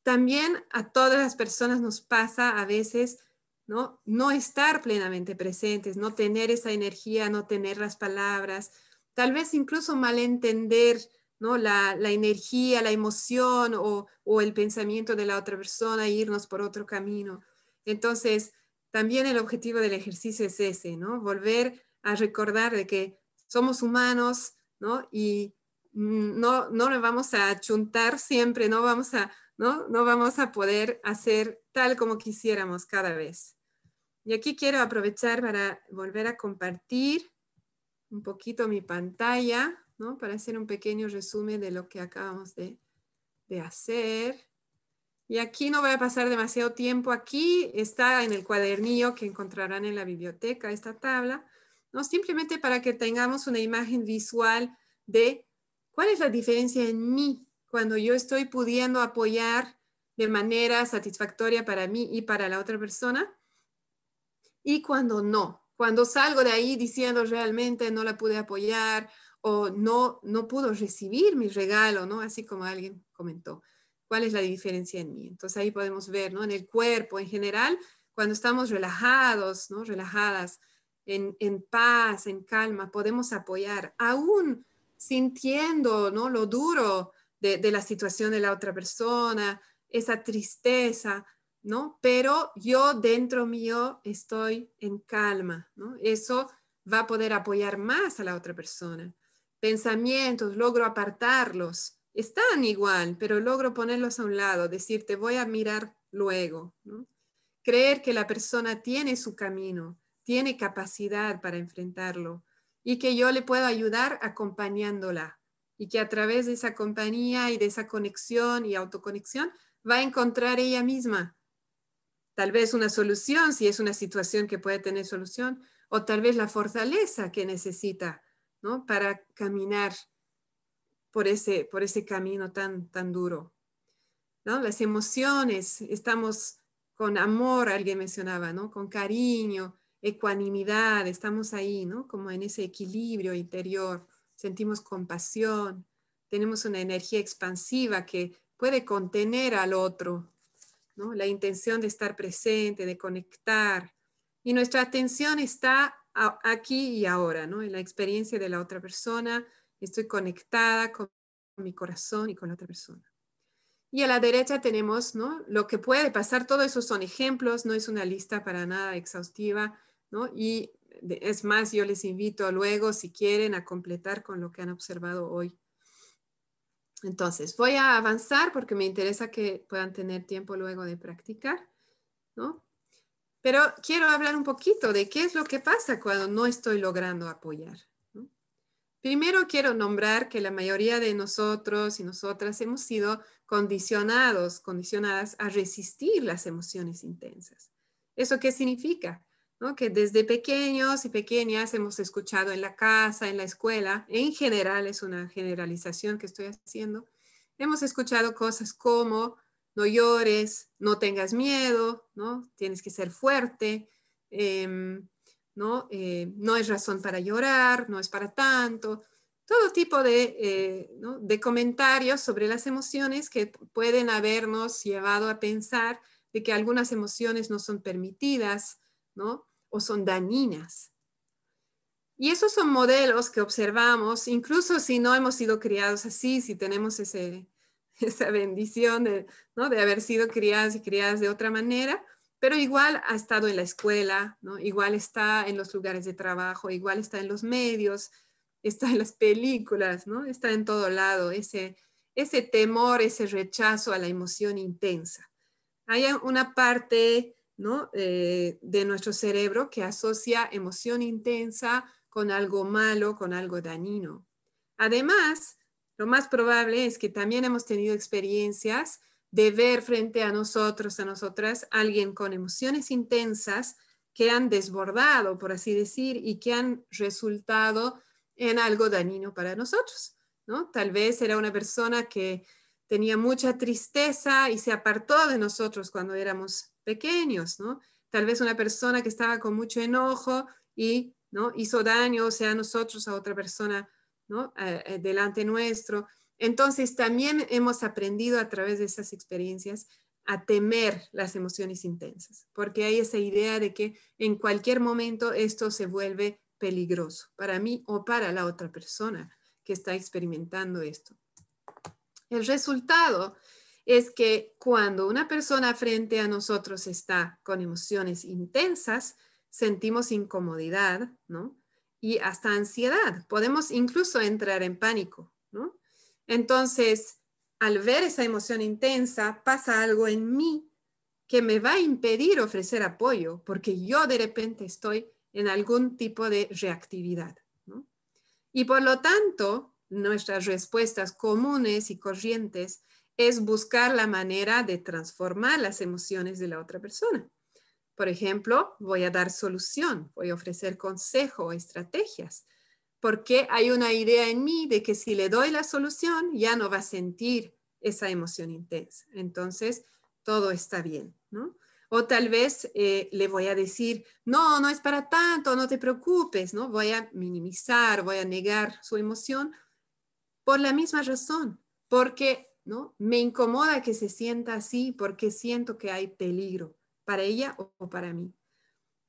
también a todas las personas nos pasa a veces ¿no? no estar plenamente presentes, no tener esa energía, no tener las palabras, tal vez incluso malentender ¿no? la, energía, la emoción o, el pensamiento de la otra persona e irnos por otro camino. Entonces, también el objetivo del ejercicio es ese, ¿no? Volver a recordar de que somos humanos, ¿no? Y no, no le vamos a chuntar siempre, no vamos a, ¿no? no vamos a poder hacer tal como quisiéramos cada vez. Y aquí quiero aprovechar para volver a compartir un poquito mi pantalla, ¿no? Para hacer un pequeño resumen de lo que acabamos de, hacer. Y aquí no voy a pasar demasiado tiempo. Aquí está en el cuadernillo que encontrarán en la biblioteca esta tabla, ¿no? Simplemente para que tengamos una imagen visual de cuál es la diferencia en mí cuando yo estoy pudiendo apoyar de manera satisfactoria para mí y para la otra persona y cuando no, cuando salgo de ahí diciendo realmente no la pude apoyar o no, no pudo recibir mi regalo, ¿no? Así como alguien comentó. ¿Cuál es la diferencia en mí? Entonces ahí podemos ver, ¿no? En el cuerpo en general, cuando estamos relajados, ¿no? Relajadas, en, en paz, en calma, podemos apoyar, aún sintiendo, ¿no? Lo duro de, de la situación de la otra persona, esa tristeza, ¿no? Pero yo dentro mío estoy en calma, ¿no? Eso va a poder apoyar más a la otra persona. Pensamientos, logro apartarlos. Están igual, pero logro ponerlos a un lado, decir, te voy a mirar luego, ¿no? Creer que la persona tiene su camino, tiene capacidad para enfrentarlo y que yo le puedo ayudar acompañándola y que a través de esa compañía y de esa conexión y autoconexión va a encontrar ella misma tal vez una solución, si es una situación que puede tener solución, o tal vez la fortaleza que necesita ¿no? para caminar por ese, por ese camino tan, tan duro. ¿no? Las emociones, estamos con amor, alguien mencionaba, ¿no? con cariño, ecuanimidad, estamos ahí, ¿no? como en ese equilibrio interior, sentimos compasión, tenemos una energía expansiva que puede contener al otro, la intención de estar presente, de conectar. Y nuestra atención está aquí y ahora, ¿no? en la experiencia de la otra persona. Estoy conectada con mi corazón y con la otra persona. Y a la derecha tenemos ¿no? lo que puede pasar. Todos esos son ejemplos, no es una lista para nada exhaustiva. ¿no? Y es más, yo les invito luego, si quieren, a completar con lo que han observado hoy. Entonces, voy a avanzar porque me interesa que puedan tener tiempo luego de practicar, ¿no? Pero quiero hablar un poquito de qué es lo que pasa cuando no estoy logrando apoyar. Primero quiero nombrar que la mayoría de nosotros y nosotras hemos sido condicionados, condicionadas a resistir las emociones intensas. ¿Eso qué significa? Que desde pequeños y pequeñas hemos escuchado en la casa, en la escuela, en general es una generalización que estoy haciendo, hemos escuchado cosas como no llores, no tengas miedo, ¿no? tienes que ser fuerte, em, ¿no? Eh, no es razón para llorar, no es para tanto, todo tipo de, eh, de comentarios sobre las emociones que pueden habernos llevado a pensar de que algunas emociones no son permitidas, ¿no? O son dañinas. Y esos son modelos que observamos, incluso si no hemos sido criados así, si tenemos ese, esa bendición de, ¿no? de haber sido criadas y criadas de otra manera, pero igual ha estado en la escuela, ¿no? igual está en los lugares de trabajo, igual está en los medios, está en las películas, ¿no? está en todo lado, ese, ese temor, ese rechazo a la emoción intensa. Hay una parte eh, de nuestro cerebro que asocia emoción intensa con algo malo, con algo dañino. Además, lo más probable es que también hemos tenido experiencias de ver frente a nosotros, a nosotras, alguien con emociones intensas que han desbordado, por así decir, y que han resultado en algo dañino para nosotros. ¿no? Tal vez era una persona que tenía mucha tristeza y se apartó de nosotros cuando éramos pequeños, ¿no? Tal vez una persona que estaba con mucho enojo y ¿no? hizo daño, o sea, a nosotros, a otra persona, ¿no? Eh, eh, delante nuestro. Entonces, también hemos aprendido a través de esas experiencias a temer las emociones intensas, porque hay esa idea de que en cualquier momento esto se vuelve peligroso para mí o para la otra persona que está experimentando esto. El resultado es que cuando una persona frente a nosotros está con emociones intensas, sentimos incomodidad, ¿no? Y hasta ansiedad. Podemos incluso entrar en pánico, ¿no? Entonces, al ver esa emoción intensa, pasa algo en mí que me va a impedir ofrecer apoyo, porque yo de repente estoy en algún tipo de reactividad. ¿no? Y por lo tanto, nuestras respuestas comunes y corrientes es buscar la manera de transformar las emociones de la otra persona. Por ejemplo, voy a dar solución, voy a ofrecer consejo o estrategias, porque hay una idea en mí de que si le doy la solución ya no va a sentir esa emoción intensa. Entonces, todo está bien, ¿no? O tal vez eh, le voy a decir, no, no es para tanto, no te preocupes, ¿no? Voy a minimizar, voy a negar su emoción por la misma razón, porque ¿no? Me incomoda que se sienta así porque siento que hay peligro para ella o, para mí.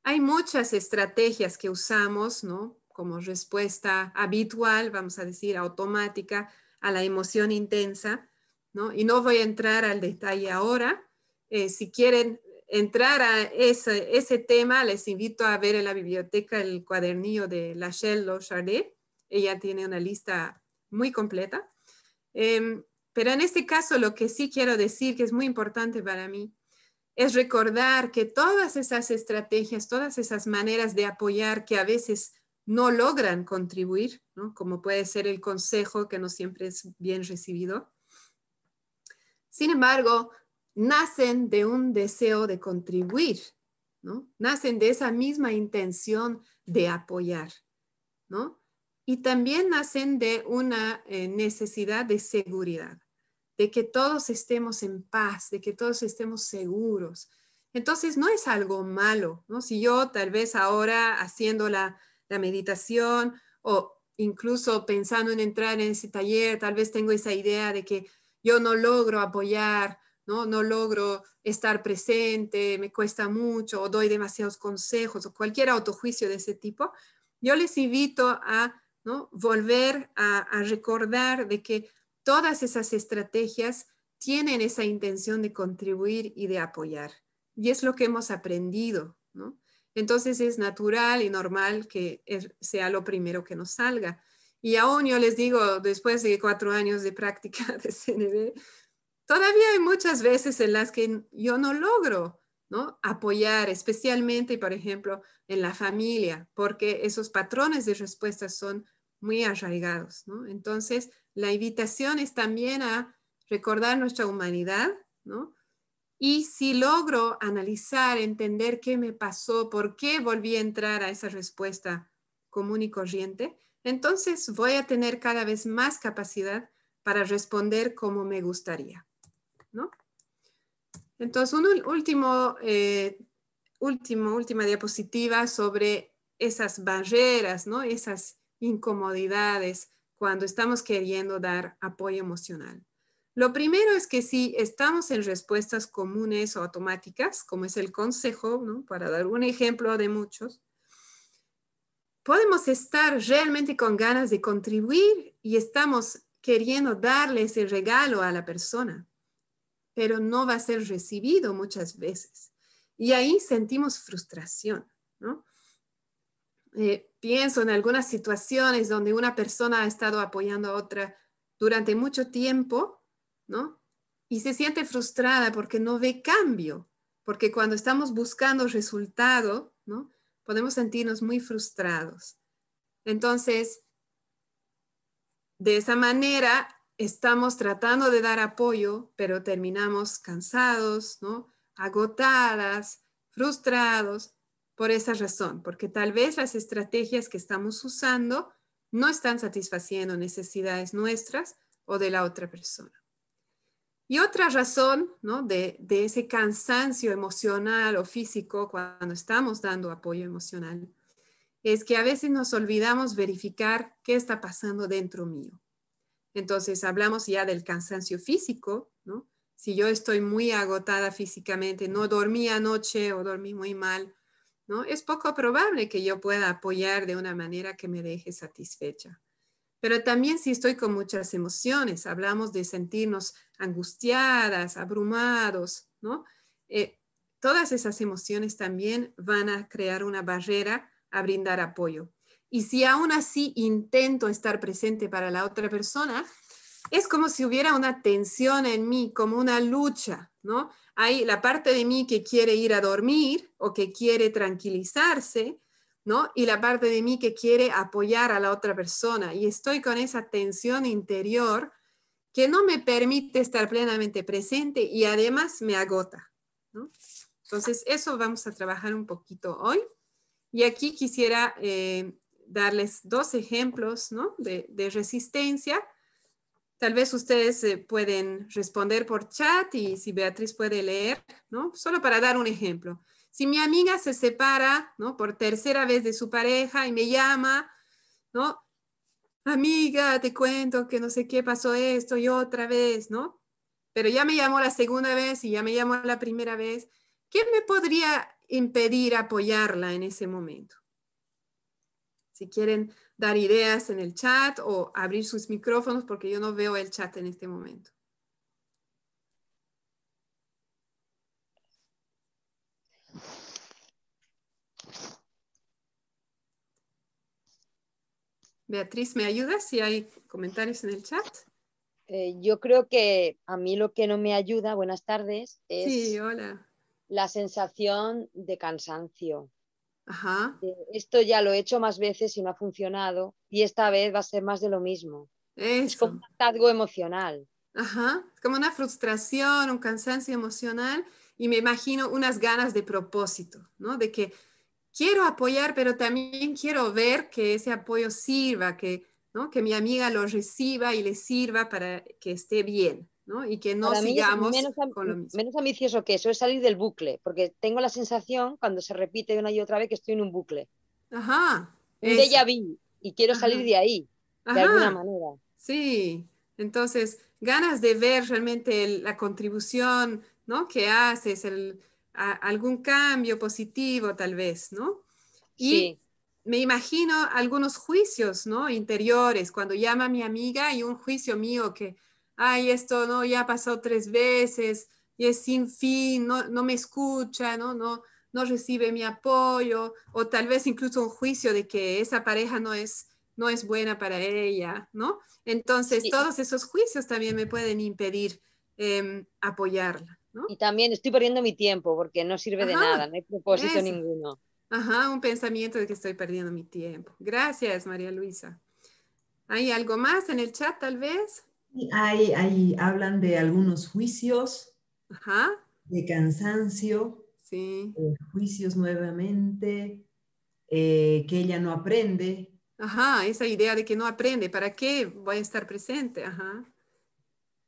Hay muchas estrategias que usamos, ¿no? Como respuesta habitual, vamos a decir, automática a la emoción intensa, ¿no? Y no voy a entrar al detalle ahora. Eh, si quieren entrar a ese, tema, les invito a ver en la biblioteca el cuadernillo de Lachelle Lochardet. Ella tiene una lista muy completa. Em, pero en este caso lo que sí quiero decir, que es muy importante para mí, es recordar que todas esas estrategias, todas esas maneras de apoyar que a veces no logran contribuir, como puede ser el consejo que no siempre es bien recibido. Sin embargo, nacen de un deseo de contribuir, ¿no? nacen de esa misma intención de apoyar. ¿no? Y también nacen de una eh, necesidad de seguridad, de que todos estemos en paz, de que todos estemos seguros. Entonces, no es algo malo, ¿no? Si yo tal vez ahora haciendo la, la meditación o incluso pensando en entrar en ese taller, tal vez tengo esa idea de que yo no logro apoyar, ¿no? no logro estar presente, me cuesta mucho o doy demasiados consejos o cualquier autojuicio de ese tipo, yo les invito a ¿no? volver a, recordar de que todas esas estrategias tienen esa intención de contribuir y de apoyar. Y es lo que hemos aprendido. Entonces es natural y normal que sea lo primero que nos salga. Y aún yo les digo, después de cuatro años de práctica de CNB, todavía hay muchas veces en las que yo no logro ¿no? apoyar, especialmente, por ejemplo, en la familia, porque esos patrones de respuesta son muy arraigados. Entonces, la invitación es también a recordar nuestra humanidad. Y si logro analizar, entender qué me pasó, por qué volví a entrar a esa respuesta común y corriente, entonces voy a tener cada vez más capacidad para responder como me gustaría. ¿no? Entonces, un último, eh, último, última diapositiva sobre esas barreras, ¿no? esas incomodidades cuando estamos queriendo dar apoyo emocional. Lo primero es que si estamos en respuestas comunes o automáticas, como es el consejo, ¿no? para dar un ejemplo de muchos, podemos estar realmente con ganas de contribuir y estamos queriendo darle ese regalo a la persona, pero no va a ser recibido muchas veces. Y ahí sentimos frustración, ¿no? Eh, pienso en algunas situaciones donde una persona ha estado apoyando a otra durante mucho tiempo, ¿no? Y se siente frustrada porque no ve cambio, porque cuando estamos buscando resultado, ¿no? podemos sentirnos muy frustrados. Entonces, de esa manera, estamos tratando de dar apoyo, pero terminamos cansados, ¿no? agotadas, frustrados por esa razón, porque tal vez las estrategias que estamos usando no están satisfaciendo necesidades nuestras o de la otra persona. Y otra razón de, ese cansancio emocional o físico cuando estamos dando apoyo emocional es que a veces nos olvidamos verificar qué está pasando dentro mío. Entonces hablamos ya del cansancio físico, ¿no? Si yo estoy muy agotada físicamente, no dormí anoche o dormí muy mal, ¿no? Es poco probable que yo pueda apoyar de una manera que me deje satisfecha. Pero también si estoy con muchas emociones, hablamos de sentirnos angustiadas, abrumados, ¿no? Eh, todas esas emociones también van a crear una barrera a brindar apoyo. Y si aún así intento estar presente para la otra persona, es como si hubiera una tensión en mí, como una lucha, ¿no? Hay la parte de mí que quiere ir a dormir o que quiere tranquilizarse ¿no? Y la parte de mí que quiere apoyar a la otra persona. Y estoy con esa tensión interior que no me permite estar plenamente presente y además me agota, Entonces, eso vamos a trabajar un poquito hoy. Y aquí quisiera eh, darles dos ejemplos, de, resistencia. Tal vez ustedes eh, pueden responder por chat y si Beatriz puede leer, ¿no? Solo para dar un ejemplo. Si mi amiga se separa, ¿no? Por tercera vez de su pareja y me llama, ¿no? Amiga, te cuento que no sé qué pasó esto y otra vez, ¿no? Pero ya me llamó la segunda vez y ya me llamó la primera vez. ¿Quién me podría impedir apoyarla en ese momento? Si quieren dar ideas en el chat o abrir sus micrófonos porque yo no veo el chat en este momento. Beatriz, ¿me ayudas si hay comentarios en el chat? Eh, yo creo que a mí lo que no me ayuda, buenas tardes, es sí, hola. la sensación de cansancio. Ajá. Eh, esto ya lo he hecho más veces y no ha funcionado y esta vez va a ser más de lo mismo. Es como un hartazgo emocional. Ajá, como una frustración, un cansancio emocional y me imagino unas ganas de propósito, ¿no? De que quiero apoyar, pero también quiero ver que ese apoyo sirva, que, ¿no? que mi amiga lo reciba y le sirva para que esté bien. ¿No? Y que no sigamos menos, con lo mismo. menos ambicioso que eso es salir del bucle, porque tengo la sensación cuando se repite una y otra vez que estoy en un bucle. Ajá. Un déjà vu y quiero salir de ahí, de alguna manera. Sí, entonces ganas de ver realmente la contribución ¿no? que haces, el, algún cambio positivo tal vez, ¿no? Y me imagino algunos juicios, ¿no? Interiores, cuando llama a mi amiga y un juicio mío que, ay, esto no, ya ha pasado tres veces y es sin fin, no, no me escucha, ¿no? No, no recibe mi apoyo, o tal vez incluso un juicio de que esa pareja no es, no es buena para ella, ¿no? Entonces, todos esos juicios también me pueden impedir em, apoyarla. Y también estoy perdiendo mi tiempo porque no sirve de nada, no hay propósito ninguno. Ajá, un pensamiento de que estoy perdiendo mi tiempo. Gracias, María Luisa. ¿Hay algo más en el chat tal vez? Hay, hay, hablan de algunos juicios, de cansancio, sí. juicios nuevamente, eh, que ella no aprende. Ajá, esa idea de que no aprende, ¿para qué voy a estar presente? Ajá.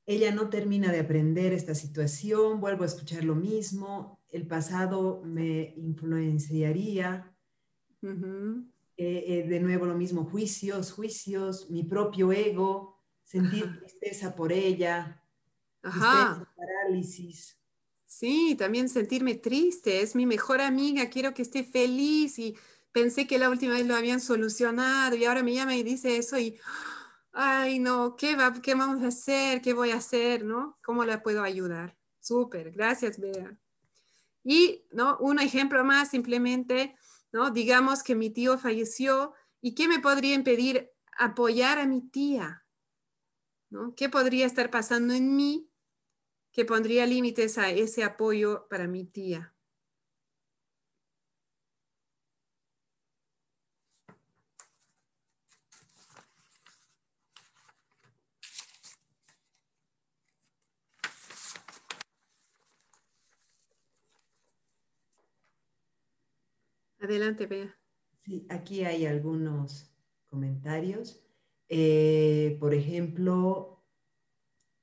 Ella no termina de aprender esta situación, vuelvo a escuchar lo mismo, el pasado me influenciaría. Eh, eh, de nuevo lo mismo, juicios, juicios, mi propio ego, sentir tristeza por ella, Ajá. parálisis. Sí, también sentirme triste, es mi mejor amiga, quiero que esté feliz y pensé que la última vez lo habían solucionado y ahora me llama y dice eso y ay, no, ¿qué, va, ¿qué vamos a hacer? ¿Qué voy a hacer? ¿No? ¿Cómo la puedo ayudar? Súper, gracias, Bea. Y, ¿no? Un ejemplo más, simplemente, ¿no? Digamos que mi tío falleció y ¿qué me podría impedir apoyar a mi tía? ¿No? ¿Qué podría estar pasando en mí que pondría límites a ese apoyo para mi tía? Adelante, Bea. Sí, aquí hay algunos comentarios. Eh, por ejemplo,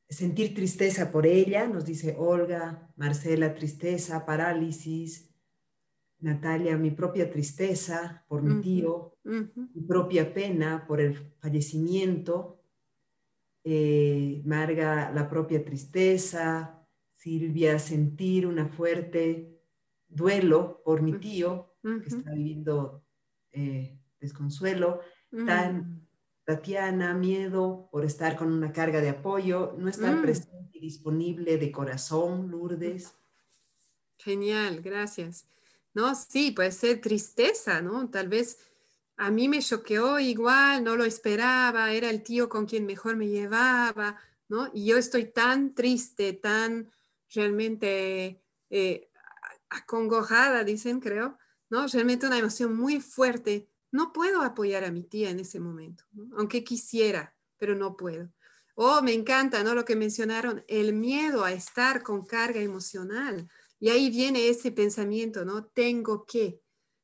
sentir tristeza por ella, nos dice Olga, Marcela, tristeza, parálisis, Natalia, mi propia tristeza por mi tío, mi propia pena por el fallecimiento, eh, Marga, la propia tristeza, Silvia, sentir una fuerte duelo por mi tío, que está viviendo eh, desconsuelo, Tan, mm. Tatiana, miedo por estar con una carga de apoyo, no estar mm. presente y disponible de corazón, Lourdes. Genial, gracias. No, sí, puede ser tristeza, ¿no? Tal vez a mí me choqueó igual, no lo esperaba, era el tío con quien mejor me llevaba, ¿no? Y yo estoy tan triste, tan realmente eh, acongojada, dicen, creo, ¿no? Realmente una emoción muy fuerte. No puedo apoyar a mi tía en ese momento, aunque quisiera, pero no puedo. Oh, me encanta, ¿no? Lo que mencionaron, el miedo a estar con carga emocional. Y ahí viene ese pensamiento, ¿no? Tengo que.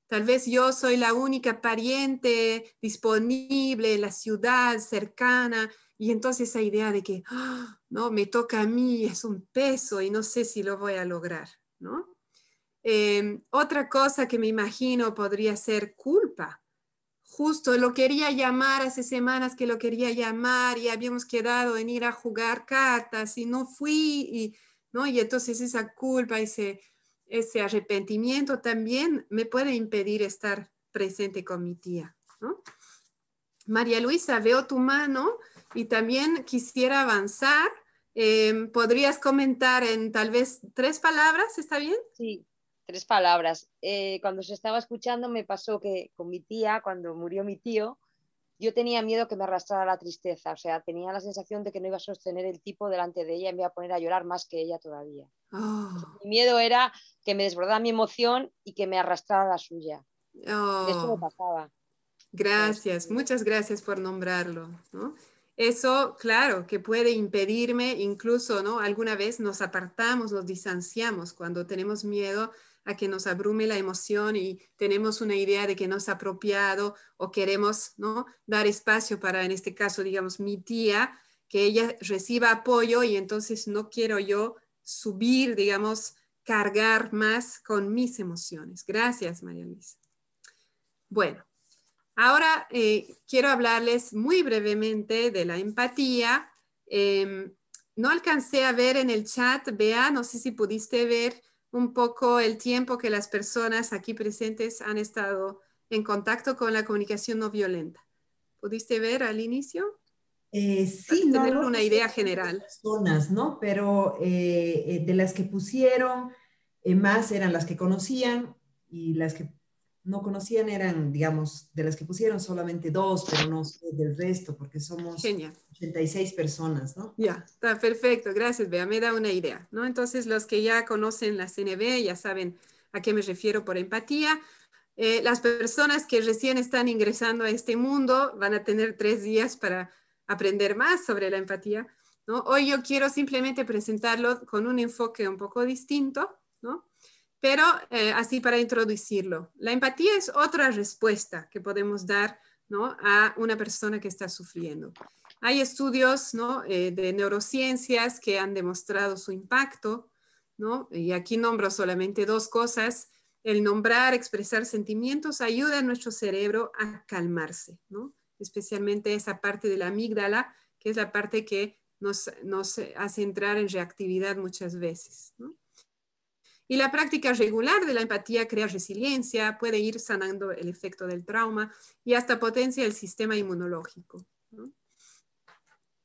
Tal vez yo soy la única pariente disponible en la ciudad cercana y entonces esa idea de que, ¡ah! no, me toca a mí, es un peso y no sé si lo voy a lograr, ¿no? Em, otra cosa que me imagino podría ser culpa. Justo lo quería llamar hace semanas que lo quería llamar y habíamos quedado en ir a jugar cartas y no fui y, ¿no? y entonces esa culpa, ese, ese arrepentimiento también me puede impedir estar presente con mi tía. María Luisa, veo tu mano y también quisiera avanzar. Em, ¿Podrías comentar en tal vez tres palabras? ¿Está bien? Sí, tres palabras. Eh, cuando se estaba escuchando me pasó que con mi tía, cuando murió mi tío, yo tenía miedo que me arrastrara la tristeza, o sea, tenía la sensación de que no iba a sostener el tipo delante de ella y me iba a poner a llorar más que ella todavía. Ah. Mi miedo era que me desbordara mi emoción y que me arrastrara la suya. Eso me Oh, pasaba. gracias, muchas gracias por nombrarlo. ¿no? Eso, claro, que puede impedirme, incluso, ¿no? Alguna vez nos apartamos, nos distanciamos cuando tenemos miedo a que nos abrume la emoción y tenemos una idea de que no es apropiado o queremos, ¿no? Dar espacio para, en este caso, digamos, mi tía, que ella reciba apoyo y entonces no quiero yo subir, digamos, cargar más con mis emociones. Gracias, María Luisa. Bueno, ahora eh, quiero hablarles muy brevemente de la empatía. Eh, no alcancé a ver en el chat, Bea, no sé si pudiste ver un poco el tiempo que las personas aquí presentes han estado en contacto con la comunicación no violenta. ¿Pudiste ver al inicio? Eh, sí, tener no una idea general. Personas, ¿no? Pero eh, eh, de las que pusieron, eh, más eran las que conocían y las que no conocían eran, digamos, de las que pusieron solamente dos, pero no sé del resto, porque somos Genial. 86 personas, ¿no? Ya, está perfecto, gracias, Bea, me da una idea, ¿no? Entonces, los que ya conocen la CNB ya saben a qué me refiero por empatía. Eh, las personas que recién están ingresando a este mundo van a tener tres días para aprender más sobre la empatía, ¿no? Hoy yo quiero simplemente presentarlo con un enfoque un poco distinto, ¿no? Pero eh, así para introducirlo. La empatía es otra respuesta que podemos dar, ¿no? A una persona que está sufriendo. Hay estudios ¿no? eh, de neurociencias que han demostrado su impacto, ¿no? y aquí nombro solamente dos cosas. El nombrar, expresar sentimientos ayuda a nuestro cerebro a calmarse, ¿no? especialmente esa parte de la amígdala, que es la parte que nos, hace entrar en reactividad muchas veces. Y la práctica regular de la empatía crea resiliencia, puede ir sanando el efecto del trauma y hasta potencia el sistema inmunológico. ¿no?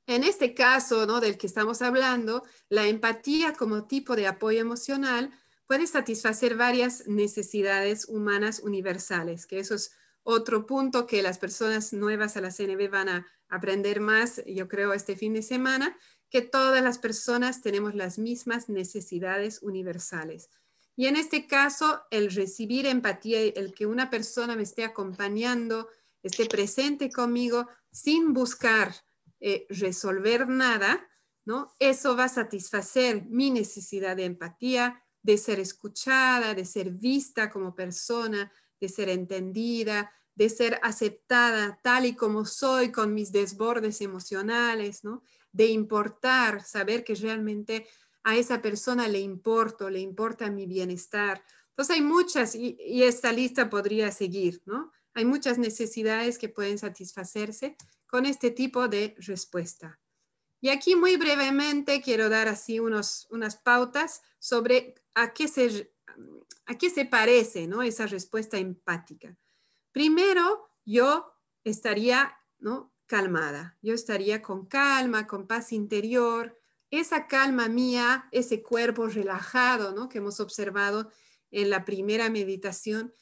En este caso ¿no? del que estamos hablando, la empatía como tipo de apoyo emocional puede satisfacer varias necesidades humanas universales, que eso es otro punto que las personas nuevas a la CNB van a aprender más, yo creo, este fin de semana, que todas las personas tenemos las mismas necesidades universales. Y en este caso, el recibir empatía, el que una persona me esté acompañando, esté presente conmigo sin buscar eh, resolver nada, ¿no? Eso va a satisfacer mi necesidad de empatía, de ser escuchada, de ser vista como persona, de ser entendida, de ser aceptada tal y como soy con mis desbordes emocionales, ¿no? De importar, saber que realmente a esa persona le importo, le importa mi bienestar. Entonces hay muchas, y, esta lista podría seguir, ¿no? Hay muchas necesidades que pueden satisfacerse con este tipo de respuesta. Y aquí muy brevemente quiero dar así unos, unas pautas sobre a qué se, a qué se parece ¿no? esa respuesta empática. Primero, yo estaría ¿no? Calmada, yo estaría con calma, con paz interior, esa calma mía, ese cuerpo relajado ¿no? que hemos observado en la primera meditación,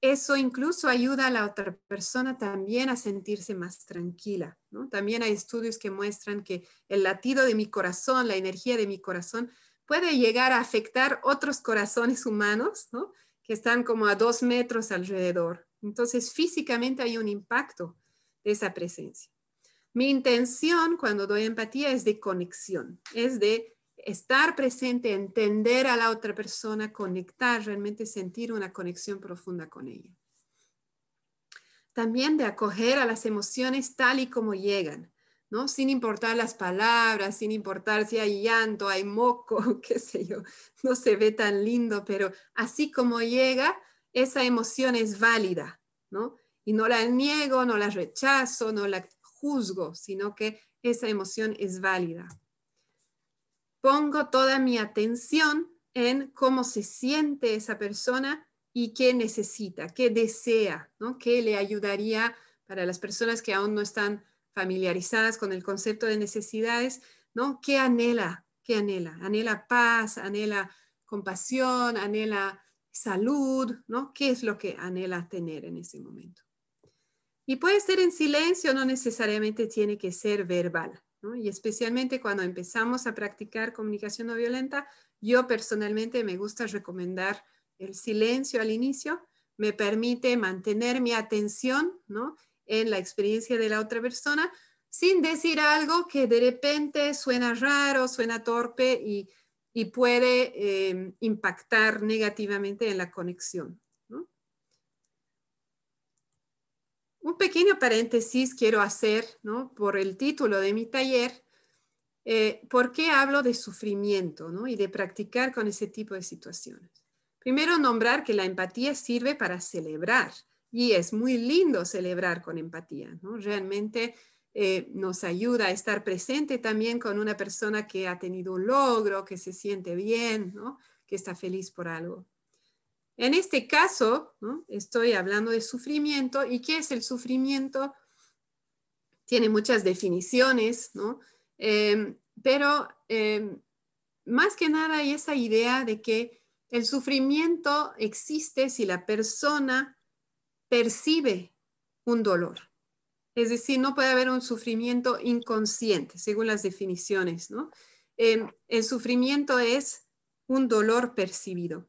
eso incluso ayuda a la otra persona también a sentirse más tranquila. También hay estudios que muestran que el latido de mi corazón, la energía de mi corazón, puede llegar a afectar otros corazones humanos ¿no? que están como a dos metros alrededor. Entonces, físicamente hay un impacto de esa presencia. Mi intención cuando doy empatía es de conexión, es de estar presente, entender a la otra persona, conectar, realmente sentir una conexión profunda con ella. También de acoger a las emociones tal y como llegan, ¿no? Sin importar las palabras, sin importar si hay llanto, hay moco, qué sé yo, no se ve tan lindo, pero así como llega, esa emoción es válida, ¿no? Y no la niego, no la rechazo, no la juzgo, sino que esa emoción es válida pongo toda mi atención en cómo se siente esa persona y qué necesita, qué desea, ¿no? qué le ayudaría para las personas que aún no están familiarizadas con el concepto de necesidades, ¿no? ¿Qué anhela? ¿Qué anhela? Anhela paz, anhela compasión, anhela salud, ¿no? ¿Qué es lo que anhela tener en ese momento? Y puede ser en silencio, no necesariamente tiene que ser verbal. ¿no? Y especialmente cuando empezamos a practicar comunicación no violenta, yo personalmente me gusta recomendar el silencio al inicio me permite mantener mi atención ¿no? en la experiencia de la otra persona sin decir algo que de repente suena raro, suena torpe y, puede eh, impactar negativamente en la conexión. Un pequeño paréntesis quiero hacer ¿no? por el título de mi taller. Eh, ¿Por qué hablo de sufrimiento ¿no? y de practicar con ese tipo de situaciones? Primero, nombrar que la empatía sirve para celebrar y es muy lindo celebrar con empatía. ¿no? Realmente eh, nos ayuda a estar presente también con una persona que ha tenido un logro, que se siente bien, que está feliz por algo. En este caso, estoy hablando de sufrimiento. ¿Y qué es el sufrimiento? Tiene muchas definiciones, em, pero em, más que nada hay esa idea de que el sufrimiento existe si la persona percibe un dolor. Es decir, no puede haber un sufrimiento inconsciente, según las definiciones, ¿no? Em, el sufrimiento es un dolor percibido.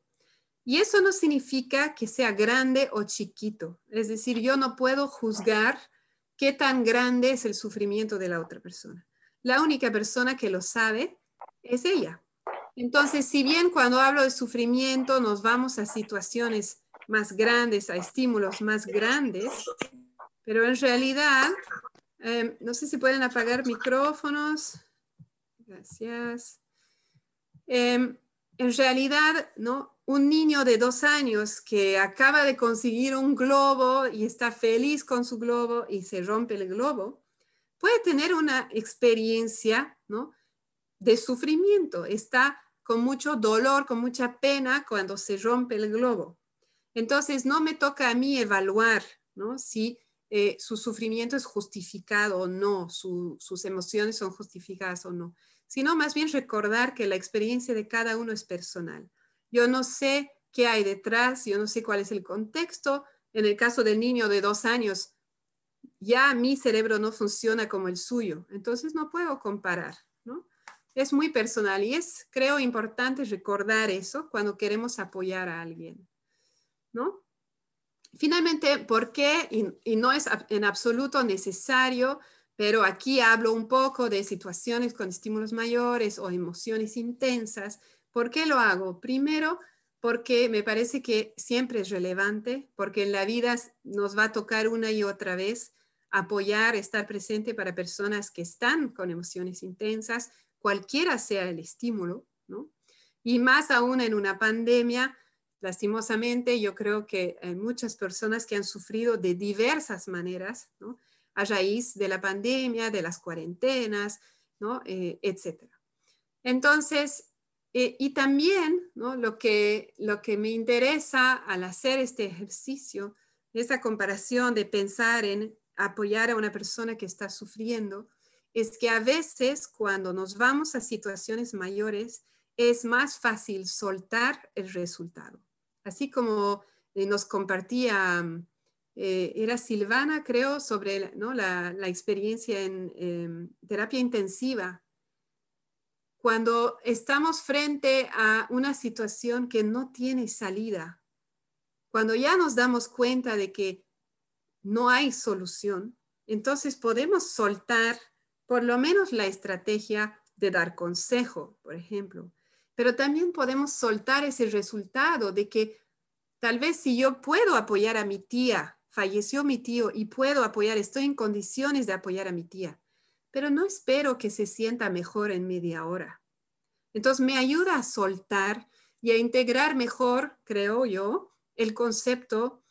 Y eso no significa que sea grande o chiquito. Es decir, yo no puedo juzgar qué tan grande es el sufrimiento de la otra persona. La única persona que lo sabe es ella. Entonces, si bien cuando hablo de sufrimiento nos vamos a situaciones más grandes, a estímulos más grandes, pero en realidad, em, no sé si pueden apagar micrófonos. Gracias. Em, en realidad, ¿no? Un niño de dos años que acaba de conseguir un globo y está feliz con su globo y se rompe el globo, puede tener una experiencia. De sufrimiento. Está con mucho dolor, con mucha pena cuando se rompe el globo. Entonces, no me toca a mí evaluar. Si eh, su sufrimiento es justificado o no, sus emociones son justificadas o no, sino más bien recordar que la experiencia de cada uno es personal. Yo no sé qué hay detrás, yo no sé cuál es el contexto. En el caso del niño de dos años, ya mi cerebro no funciona como el suyo, entonces no puedo comparar, ¿no? Es muy personal y es, creo, importante recordar eso cuando queremos apoyar a alguien, ¿no? Finalmente, ¿por qué? Y, no es en absoluto necesario, pero aquí hablo un poco de situaciones con estímulos mayores o emociones intensas. ¿Por qué lo hago? Primero, porque me parece que siempre es relevante, porque en la vida nos va a tocar una y otra vez apoyar, estar presente para personas que están con emociones intensas, cualquiera sea el estímulo, ¿no? Y más aún en una pandemia, Lastimosamente, yo creo que hay muchas personas que han sufrido de diversas maneras, ¿no? A raíz de la pandemia, de las cuarentenas, ¿no? Eh, etcétera. Entonces, eh, y también, ¿no? Lo que, lo que me interesa al hacer este ejercicio, esa comparación de pensar en apoyar a una persona que está sufriendo, es que a veces cuando nos vamos a situaciones mayores, es más fácil soltar el resultado así como eh, nos compartía, mm, eh, era Silvana, creo, sobre la, experiencia en em, terapia intensiva. Cuando estamos frente a una situación que no tiene salida, cuando ya nos damos cuenta de que no hay solución, entonces podemos soltar por lo menos la estrategia de dar consejo, por ejemplo, pero también podemos soltar ese resultado de que tal vez si yo puedo apoyar a mi tía, falleció mi tío y puedo apoyar, estoy en condiciones de apoyar a mi tía, pero no espero que se sienta mejor en media hora. Entonces me ayuda a soltar y a integrar mejor, creo yo, el concepto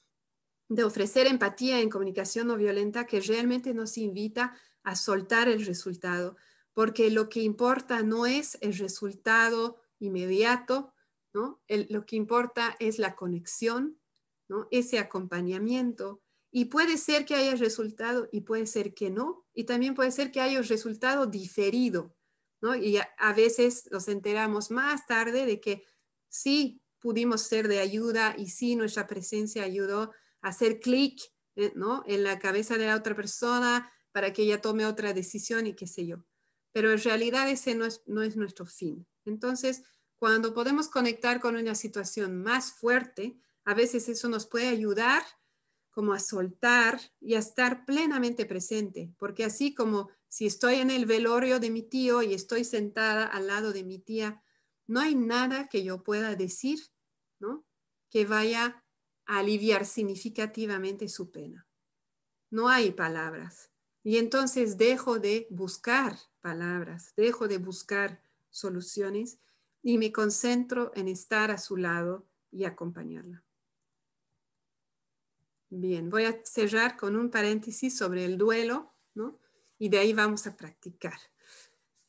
de ofrecer empatía en comunicación no violenta que realmente nos invita a soltar el resultado, porque lo que importa no es el resultado inmediato, ¿no? lo que importa es la conexión, ¿no? ese acompañamiento. Y puede ser que haya resultado y puede ser que no. Y también puede ser que haya un resultado diferido. ¿no? Y a, veces nos enteramos más tarde de que sí pudimos ser de ayuda y sí nuestra presencia ayudó a hacer clic eh, ¿no? en la cabeza de la otra persona para que ella tome otra decisión y qué sé yo. Pero en realidad ese no es, no es nuestro fin. Entonces, cuando podemos conectar con una situación más fuerte, A veces eso nos puede ayudar como a soltar y a estar plenamente presente, porque así como si estoy en el velorio de mi tío y estoy sentada al lado de mi tía, no hay nada que yo pueda decir, ¿no? Que vaya a aliviar significativamente su pena. No hay palabras. Y entonces dejo de buscar palabras, dejo de buscar soluciones y me concentro en estar a su lado y acompañarla. Bien, voy a cerrar con un paréntesis sobre el duelo, ¿no? Y de ahí vamos a practicar.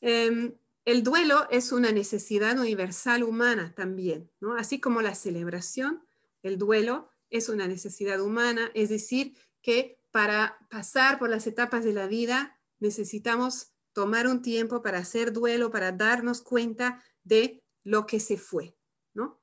Em, el duelo es una necesidad universal humana también, ¿no? Así como la celebración, el duelo es una necesidad humana, es decir, que para pasar por las etapas de la vida necesitamos tomar un tiempo para hacer duelo, para darnos cuenta de lo que se fue, ¿no?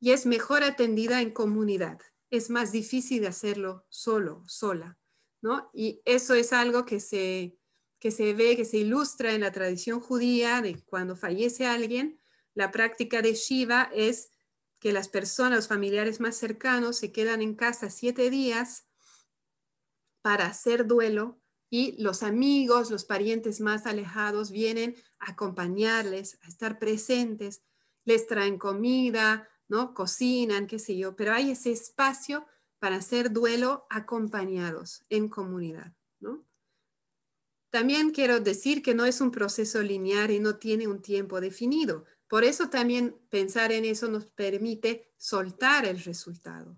Y es mejor atendida en comunidad. Es más difícil de hacerlo solo, sola, ¿no? Y eso es algo que se, que se ve, que se ilustra en la tradición judía de cuando fallece alguien, la práctica de Shiva es que las personas, los familiares más cercanos, se quedan en casa siete días para hacer duelo y los amigos, los parientes más alejados vienen a acompañarles, a estar presentes, les traen comida, ¿no? Cocinan, qué sé yo, pero hay ese espacio para hacer duelo acompañados en comunidad, ¿no? También quiero decir que no es un proceso lineal y no tiene un tiempo definido. Por eso también pensar en eso nos permite soltar el resultado.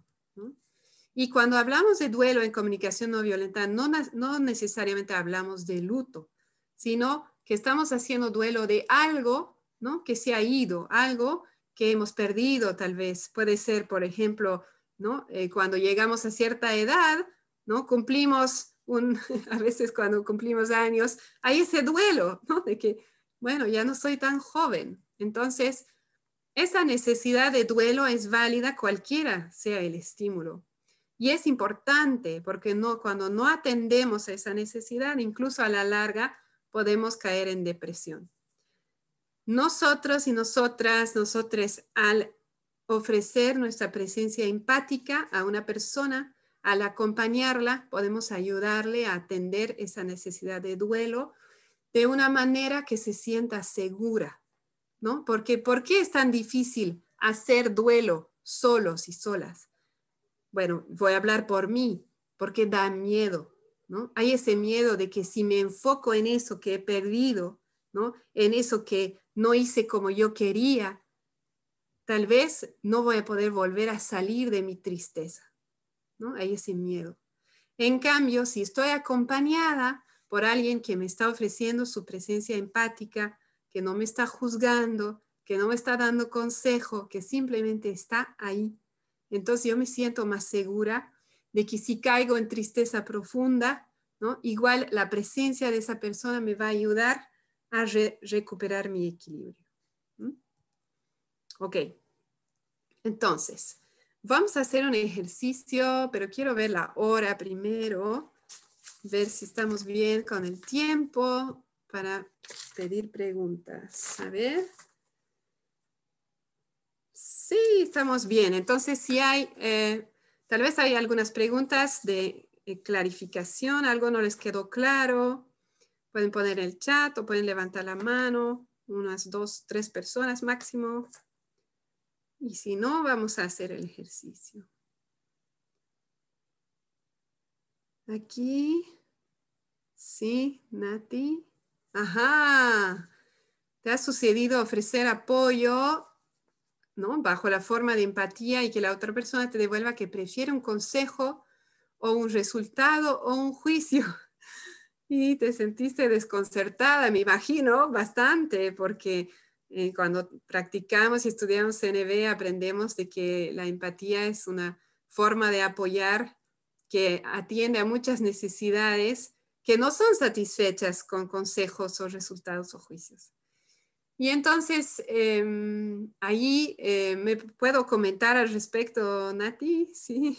Y cuando hablamos de duelo en comunicación no violenta, no, no necesariamente hablamos de luto, sino que estamos haciendo duelo de algo ¿no? que se ha ido, algo que hemos perdido tal vez. Puede ser, por ejemplo, ¿no? Eh, cuando llegamos a cierta edad, ¿no? cumplimos un, a veces cuando cumplimos años, hay ese duelo, ¿no? de que, bueno, ya no soy tan joven. Entonces, esa necesidad de duelo es válida cualquiera sea el estímulo. Y es importante porque no, cuando no atendemos a esa necesidad, incluso a la larga, podemos caer en depresión. Nosotros y nosotras, nosotros al ofrecer nuestra presencia empática a una persona, al acompañarla, podemos ayudarle a atender esa necesidad de duelo de una manera que se sienta segura, ¿no? Porque ¿por qué es tan difícil hacer duelo solos y solas? bueno, voy a hablar por mí, porque da miedo, ¿no? Hay ese miedo de que si me enfoco en eso que he perdido, ¿no? En eso que no hice como yo quería, tal vez no voy a poder volver a salir de mi tristeza, ¿no? Hay ese miedo. En cambio, si estoy acompañada por alguien que me está ofreciendo su presencia empática, que no me está juzgando, que no me está dando consejo, que simplemente está ahí, entonces yo me siento más segura de que si caigo en tristeza profunda, ¿no? igual la presencia de esa persona me va a ayudar a recuperar mi equilibrio. Ok, entonces, vamos a hacer un ejercicio, pero quiero ver la hora primero, ver si estamos bien con el tiempo para pedir preguntas. A ver. Sí, estamos bien. Entonces, si hay, eh, tal vez hay algunas preguntas de eh, clarificación, algo no les quedó claro, pueden poner el chat o pueden levantar la mano, unas dos, tres personas máximo. Y si no, vamos a hacer el ejercicio. Aquí, sí, Nati. Ajá, ¿te ha sucedido ofrecer apoyo Bajo la forma de empatía y que la otra persona te devuelva que prefiere un consejo o un resultado o un juicio. Y te sentiste desconcertada, me imagino, bastante, porque eh, cuando practicamos y estudiamos CNV aprendemos de que la empatía es una forma de apoyar que atiende a muchas necesidades que no son satisfechas con consejos o resultados o juicios. Y entonces, em, ahí eh, me puedo comentar al respecto, Nati, sí.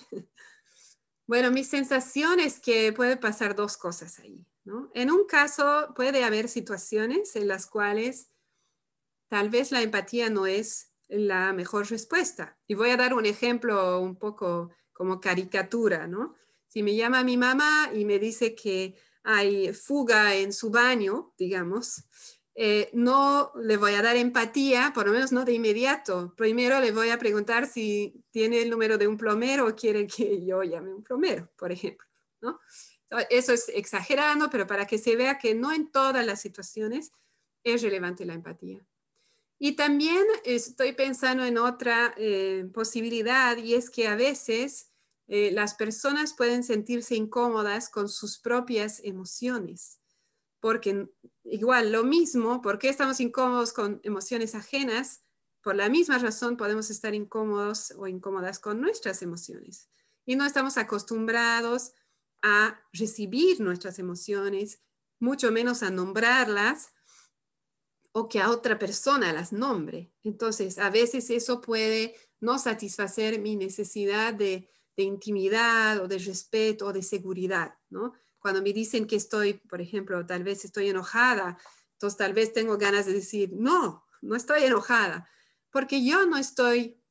Bueno, mi sensación es que puede pasar dos cosas ahí. ¿no? En un caso, puede haber situaciones en las cuales tal vez la empatía no es la mejor respuesta. Y voy a dar un ejemplo un poco como caricatura, ¿no? Si me llama mi mamá y me dice que hay fuga en su baño, digamos, eh, no le voy a dar empatía, por lo menos no de inmediato. Primero le voy a preguntar si tiene el número de un plomero o quiere que yo llame un plomero, por ejemplo. ¿no? Eso es exagerando, pero para que se vea que no en todas las situaciones es relevante la empatía. Y también estoy pensando en otra eh, posibilidad y es que a veces eh, las personas pueden sentirse incómodas con sus propias emociones, porque igual lo mismo, ¿por qué estamos incómodos con emociones ajenas? Por la misma razón podemos estar incómodos o incómodas con nuestras emociones y no estamos acostumbrados a recibir nuestras emociones, mucho menos a nombrarlas o que a otra persona las nombre. Entonces, a veces eso puede no satisfacer mi necesidad de, intimidad o de respeto o de seguridad, ¿no? Cuando me dicen que estoy, por ejemplo, tal vez estoy enojada, entonces tal vez tengo ganas de decir, no, no estoy enojada, porque yo no estoy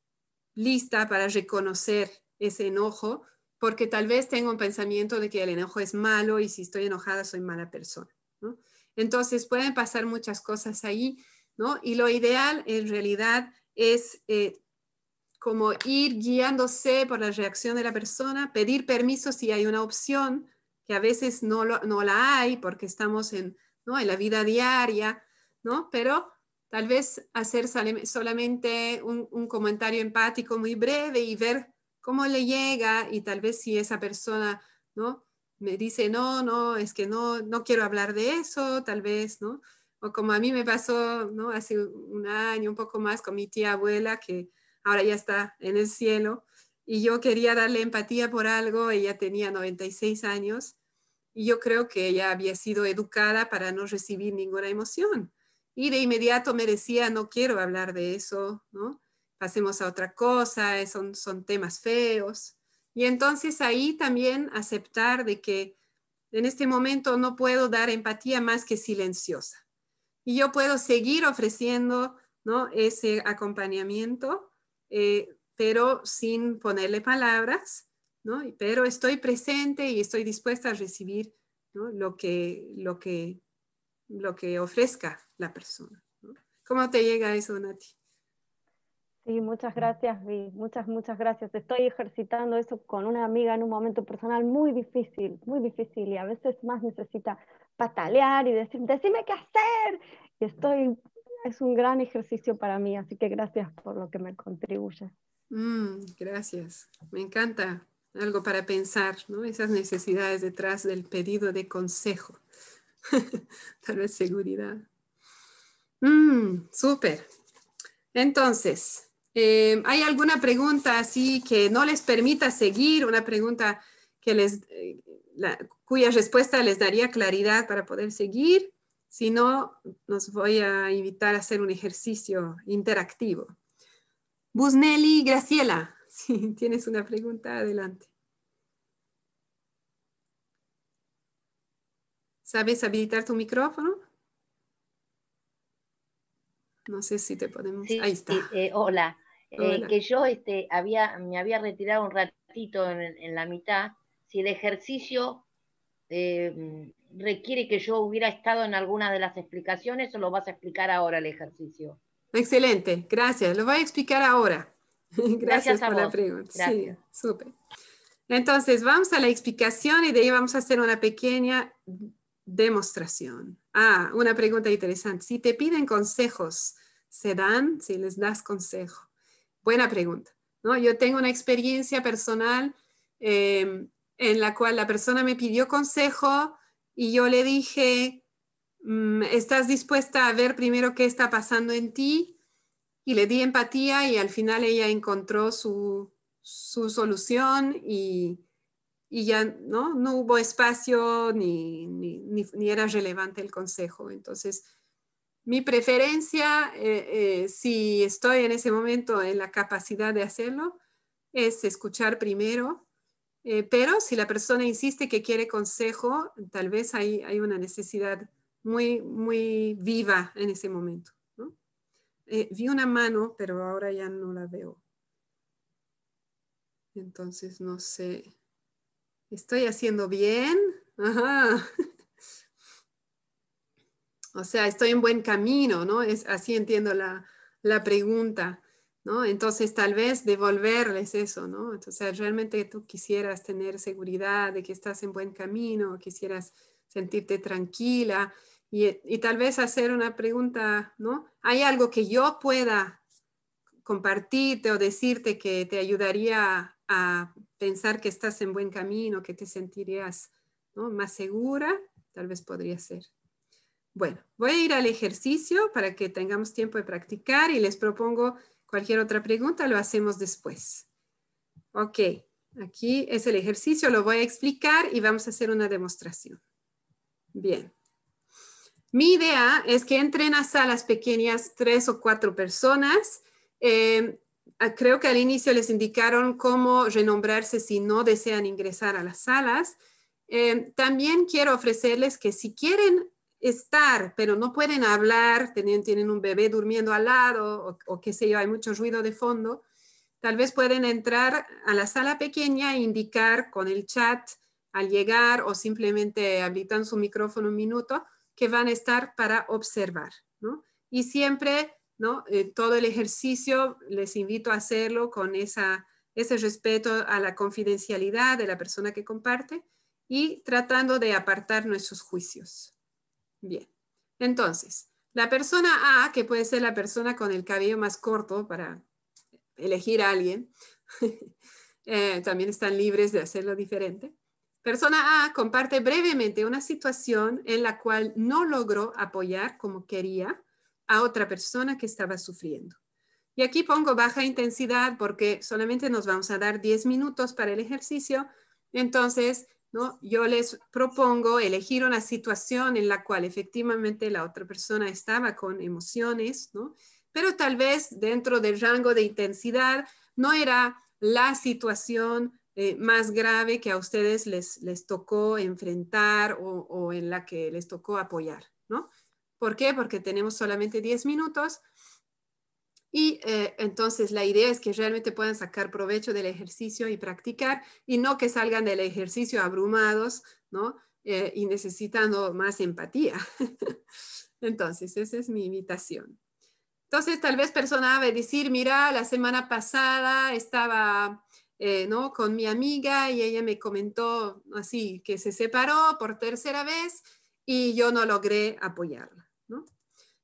lista para reconocer ese enojo, porque tal vez tengo un pensamiento de que el enojo es malo y si estoy enojada soy mala persona. Entonces pueden pasar muchas cosas ahí, ¿no? Y lo ideal en realidad es eh, como ir guiándose por la reacción de la persona, pedir permiso si hay una opción, que a veces no, no la hay porque estamos en, ¿no? en la vida diaria, ¿no? Pero tal vez hacer solamente un, un, comentario empático muy breve y ver cómo le llega y tal vez si esa persona, ¿no? me dice, no, no, es que no, no quiero hablar de eso, tal vez, ¿no? O como a mí me pasó, ¿no? Hace un año, un poco más, con mi tía abuela, que ahora ya está en el cielo, y yo quería darle empatía por algo, ella tenía 96 años, y yo creo que ella había sido educada para no recibir ninguna emoción. Y de inmediato me decía, no quiero hablar de eso, ¿no? Pasemos a otra cosa, son, son temas feos. Y entonces ahí también aceptar de que en este momento no puedo dar empatía más que silenciosa. Y yo puedo seguir ofreciendo ¿no? ese acompañamiento, eh, pero sin ponerle palabras, ¿no? pero estoy presente y estoy dispuesta a recibir lo, que, lo, que, lo que ofrezca la persona. ¿Cómo te llega eso, Nati? Sí, muchas gracias, Vi. Muchas, muchas gracias. Estoy ejercitando eso con una amiga en un momento personal muy difícil, muy difícil, y a veces más necesita patalear y decir, decime qué hacer. Y estoy, es un gran ejercicio para mí, así que gracias por lo que me contribuye. Mm, gracias, me encanta. Algo para pensar, ¿no? Esas necesidades detrás del pedido de consejo. Tal vez seguridad. Mm, súper. Entonces, eh, ¿Hay alguna pregunta así que no les permita seguir? Una pregunta que les, eh, cuya respuesta les daría claridad para poder seguir. Si no, nos voy a invitar a hacer un ejercicio interactivo. Busnelli, Graciela, si tienes una pregunta, adelante. ¿Sabes habilitar tu micrófono? No sé si te podemos... Ahí está. Eh, hola. Eh, que yo este, había, me había retirado un ratito en, la mitad, si el ejercicio eh, requiere que yo hubiera estado en alguna de las explicaciones o lo vas a explicar ahora el ejercicio. Excelente, gracias. Lo voy a explicar ahora. gracias, por la pregunta. Sí, súper. Entonces, vamos a la explicación y de ahí vamos a hacer una pequeña demostración. Ah, una pregunta interesante. Si te piden consejos, ¿se dan? Si les das consejo. Buena pregunta. ¿no? Yo tengo una experiencia personal em, en la cual la persona me pidió consejo y yo le dije, ¿estás dispuesta a ver primero qué está pasando en ti? Y le di empatía y al final ella encontró su, solución y, ya ¿no? no hubo espacio ni, ni, ni, era relevante el consejo. Entonces, mi preferencia, eh, eh, si estoy en ese momento en la capacidad de hacerlo, es escuchar primero, eh, pero si la persona insiste que quiere consejo, tal vez hay, hay una necesidad muy, muy viva en ese momento. eh, vi una mano, pero ahora ya no la veo. Entonces, no sé. ¿Estoy haciendo bien? Ajá. O sea, estoy en buen camino, ¿no? Es, así entiendo la, la pregunta, ¿no? Entonces, tal vez devolverles eso, ¿no? Entonces, realmente tú quisieras tener seguridad de que estás en buen camino, quisieras sentirte tranquila y, y tal vez hacer una pregunta, ¿no? ¿Hay algo que yo pueda compartirte o decirte que te ayudaría a pensar que estás en buen camino, que te sentirías más segura? Tal vez podría ser. Bueno, voy a ir al ejercicio para que tengamos tiempo de practicar y les propongo cualquier otra pregunta, lo hacemos después. Ok, aquí es el ejercicio, lo voy a explicar y vamos a hacer una demostración. Bien. Mi idea es que entren a salas pequeñas tres o cuatro personas. Eh, creo que al inicio les indicaron cómo renombrarse si no desean ingresar a las salas. Eh, también quiero ofrecerles que si quieren estar, pero no pueden hablar, tienen, un bebé durmiendo al lado o, qué sé yo, hay mucho ruido de fondo, tal vez pueden entrar a la sala pequeña e indicar con el chat al llegar o simplemente habilitan su micrófono un minuto que van a estar para observar, ¿no? Y siempre, ¿no? Eh, todo el ejercicio les invito a hacerlo con esa, ese respeto a la confidencialidad de la persona que comparte y tratando de apartar nuestros juicios. Bien, entonces, la persona A, que puede ser la persona con el cabello más corto para elegir a alguien, eh, también están libres de hacerlo diferente. Persona A comparte brevemente una situación en la cual no logró apoyar como quería a otra persona que estaba sufriendo. Y aquí pongo baja intensidad porque solamente nos vamos a dar 10 minutos para el ejercicio. Entonces, yo les propongo elegir una situación en la cual efectivamente la otra persona estaba con emociones, Pero tal vez dentro del rango de intensidad no era la situación eh, más grave que a ustedes les, les tocó enfrentar o, o, en la que les tocó apoyar, ¿no? ¿Por qué? Porque tenemos solamente 10 minutos y eh, entonces la idea es que realmente puedan sacar provecho del ejercicio y practicar y no que salgan del ejercicio abrumados, ¿no? Eh, y necesitando más empatía. entonces, esa es mi invitación. Entonces, tal vez persona va a decir, mira, la semana pasada estaba, eh, ¿no? Con mi amiga y ella me comentó así, que se separó por tercera vez y yo no logré apoyarla.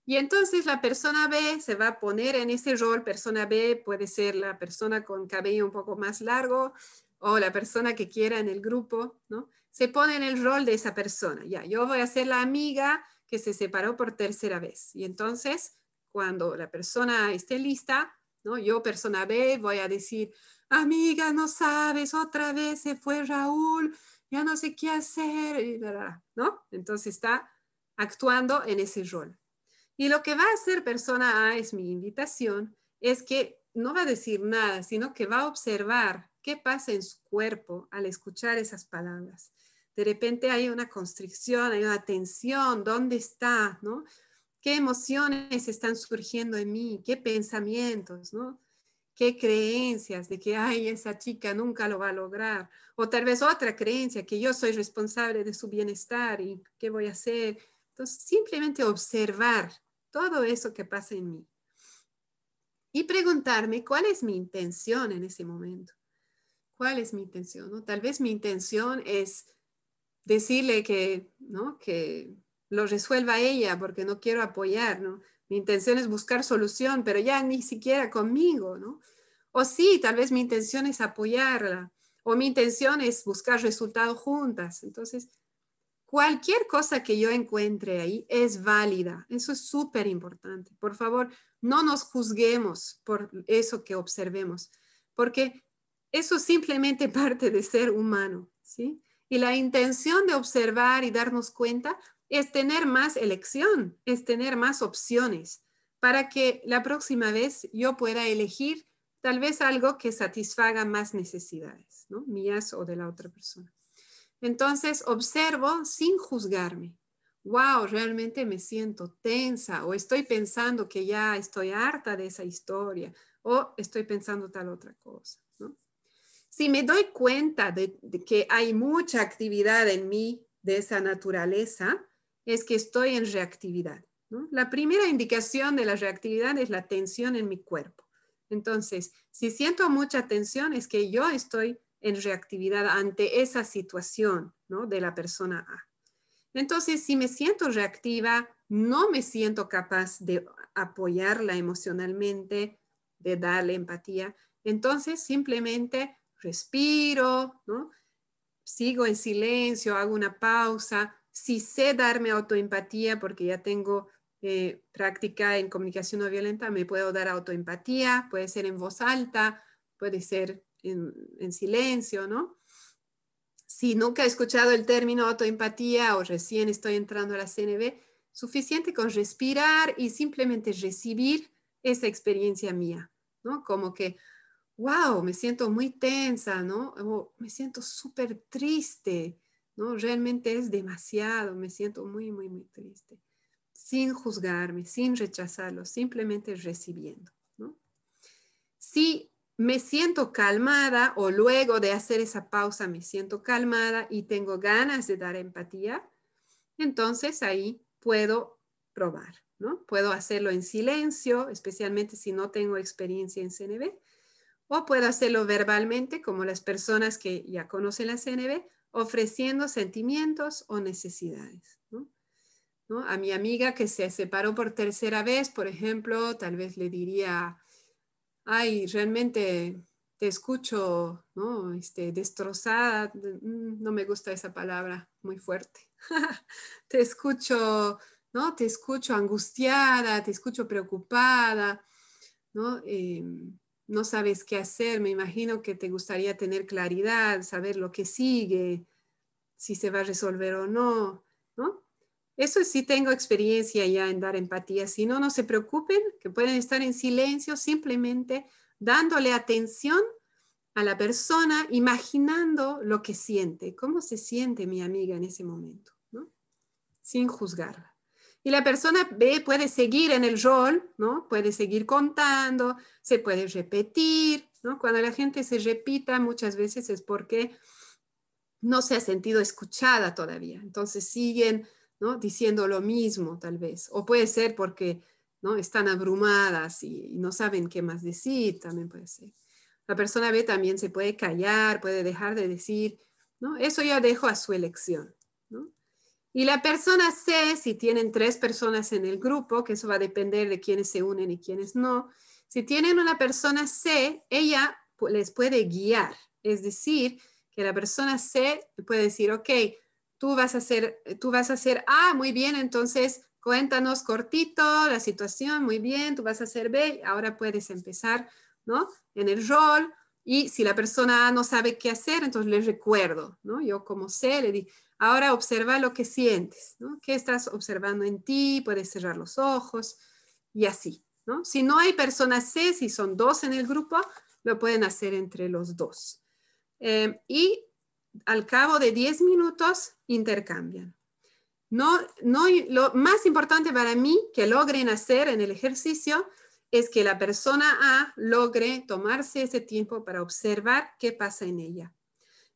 Y entonces la persona B se va a poner en ese rol. Persona B puede ser la persona con cabello un poco más largo o la persona que quiera en el grupo, ¿no? Se pone en el rol de esa persona. Ya, yo voy a ser la amiga que se separó por tercera vez. Y entonces, cuando la persona esté lista, ¿no? Yo, persona B, voy a decir, amiga, no sabes, otra vez se fue Raúl, ya no sé qué hacer, ¿no? Entonces está actuando en ese rol. Y lo que va a hacer persona A es mi invitación, es que no va a decir nada, sino que va a observar qué pasa en su cuerpo al escuchar esas palabras. De repente hay una constricción, hay una tensión, ¿dónde está? ¿no? ¿Qué emociones están surgiendo en mí? ¿Qué pensamientos? ¿no? ¿Qué creencias de que, ay, esa chica nunca lo va a lograr? O tal vez otra creencia, que yo soy responsable de su bienestar y qué voy a hacer. Entonces, simplemente observar todo eso que pasa en mí. Y preguntarme cuál es mi intención en ese momento. ¿Cuál es mi intención? ¿no? Tal vez mi intención es decirle que, ¿no? que lo resuelva ella porque no quiero apoyar. ¿no? Mi intención es buscar solución, pero ya ni siquiera conmigo. ¿no? O sí, tal vez mi intención es apoyarla. O mi intención es buscar resultados juntas. Entonces, Cualquier cosa que yo encuentre ahí es válida. Eso es súper importante. Por favor, no nos juzguemos por eso que observemos, porque eso simplemente parte de ser humano, ¿sí? Y la intención de observar y darnos cuenta es tener más elección, es tener más opciones para que la próxima vez yo pueda elegir tal vez algo que satisfaga más necesidades, ¿no? Mías o de la otra persona. Entonces observo sin juzgarme, wow, realmente me siento tensa o estoy pensando que ya estoy harta de esa historia o estoy pensando tal otra cosa. Si me doy cuenta de, que hay mucha actividad en mí de esa naturaleza, es que estoy en reactividad. La primera indicación de la reactividad es la tensión en mi cuerpo. Entonces, si siento mucha tensión, es que yo estoy en reactividad ante esa situación de la persona A. Entonces, si me siento reactiva, no me siento capaz de apoyarla emocionalmente, de darle empatía, entonces simplemente respiro, ¿no? sigo en silencio, hago una pausa. Si sé darme autoempatía, porque ya tengo eh, práctica en comunicación no violenta, me puedo dar autoempatía, puede ser en voz alta, puede ser en, en silencio, ¿no? Si nunca he escuchado el término autoempatía o recién estoy entrando a la CNB, suficiente con respirar y simplemente recibir esa experiencia mía, ¿no? Como que, wow, me siento muy tensa, ¿no? me siento súper triste, ¿no? Realmente es demasiado, me siento muy, muy, muy triste. Sin juzgarme, sin rechazarlo, simplemente recibiendo, ¿no? Si me siento calmada o luego de hacer esa pausa me siento calmada y tengo ganas de dar empatía, entonces ahí puedo probar, ¿no? Puedo hacerlo en silencio, especialmente si no tengo experiencia en CNB, o puedo hacerlo verbalmente, como las personas que ya conocen la CNB, ofreciendo sentimientos o necesidades. ¿no? A mi amiga que se separó por tercera vez, por ejemplo, tal vez le diría, ay, realmente te escucho, ¿no? Este, destrozada, mm, no me gusta esa palabra, muy fuerte. te escucho, ¿no? Te escucho angustiada, te escucho preocupada, ¿no? Em, no sabes qué hacer, me imagino que te gustaría tener claridad, saber lo que sigue, si se va a resolver o no, ¿no? Eso sí tengo experiencia ya en dar empatía. Si no, no se preocupen, que pueden estar en silencio, simplemente dándole atención a la persona, imaginando lo que siente, cómo se siente mi amiga en ese momento, ¿no? sin juzgarla. Y la persona B puede seguir en el rol, ¿no? Puede seguir contando, se puede repetir, ¿no? Cuando la gente se repita muchas veces es porque no se ha sentido escuchada todavía. Entonces siguen Diciendo lo mismo tal vez. O puede ser porque ¿no? están abrumadas y, no saben qué más decir, también puede ser. La persona B también se puede callar, puede dejar de decir, ¿no? Eso ya dejo a su elección, Y la persona C, si tienen tres personas en el grupo, que eso va a depender de quiénes se unen y quiénes no, si tienen una persona C, ella les puede guiar, es decir, que la persona C puede decir, ok, tú vas a hacer, tú vas a hacer A, muy bien, entonces cuéntanos cortito la situación, muy bien, tú vas a hacer B, ahora puedes empezar, ¿no? En el rol, y si la persona A no sabe qué hacer, entonces le recuerdo, ¿no? Yo como sé, le digo, ahora observa lo que sientes, ¿no? ¿Qué estás observando en ti? Puedes cerrar los ojos y así. Si no hay persona C, si son dos en el grupo, lo pueden hacer entre los dos. Eh, y al cabo de 10 minutos intercambian. No, no, lo más importante para mí que logren hacer en el ejercicio es que la persona A logre tomarse ese tiempo para observar qué pasa en ella.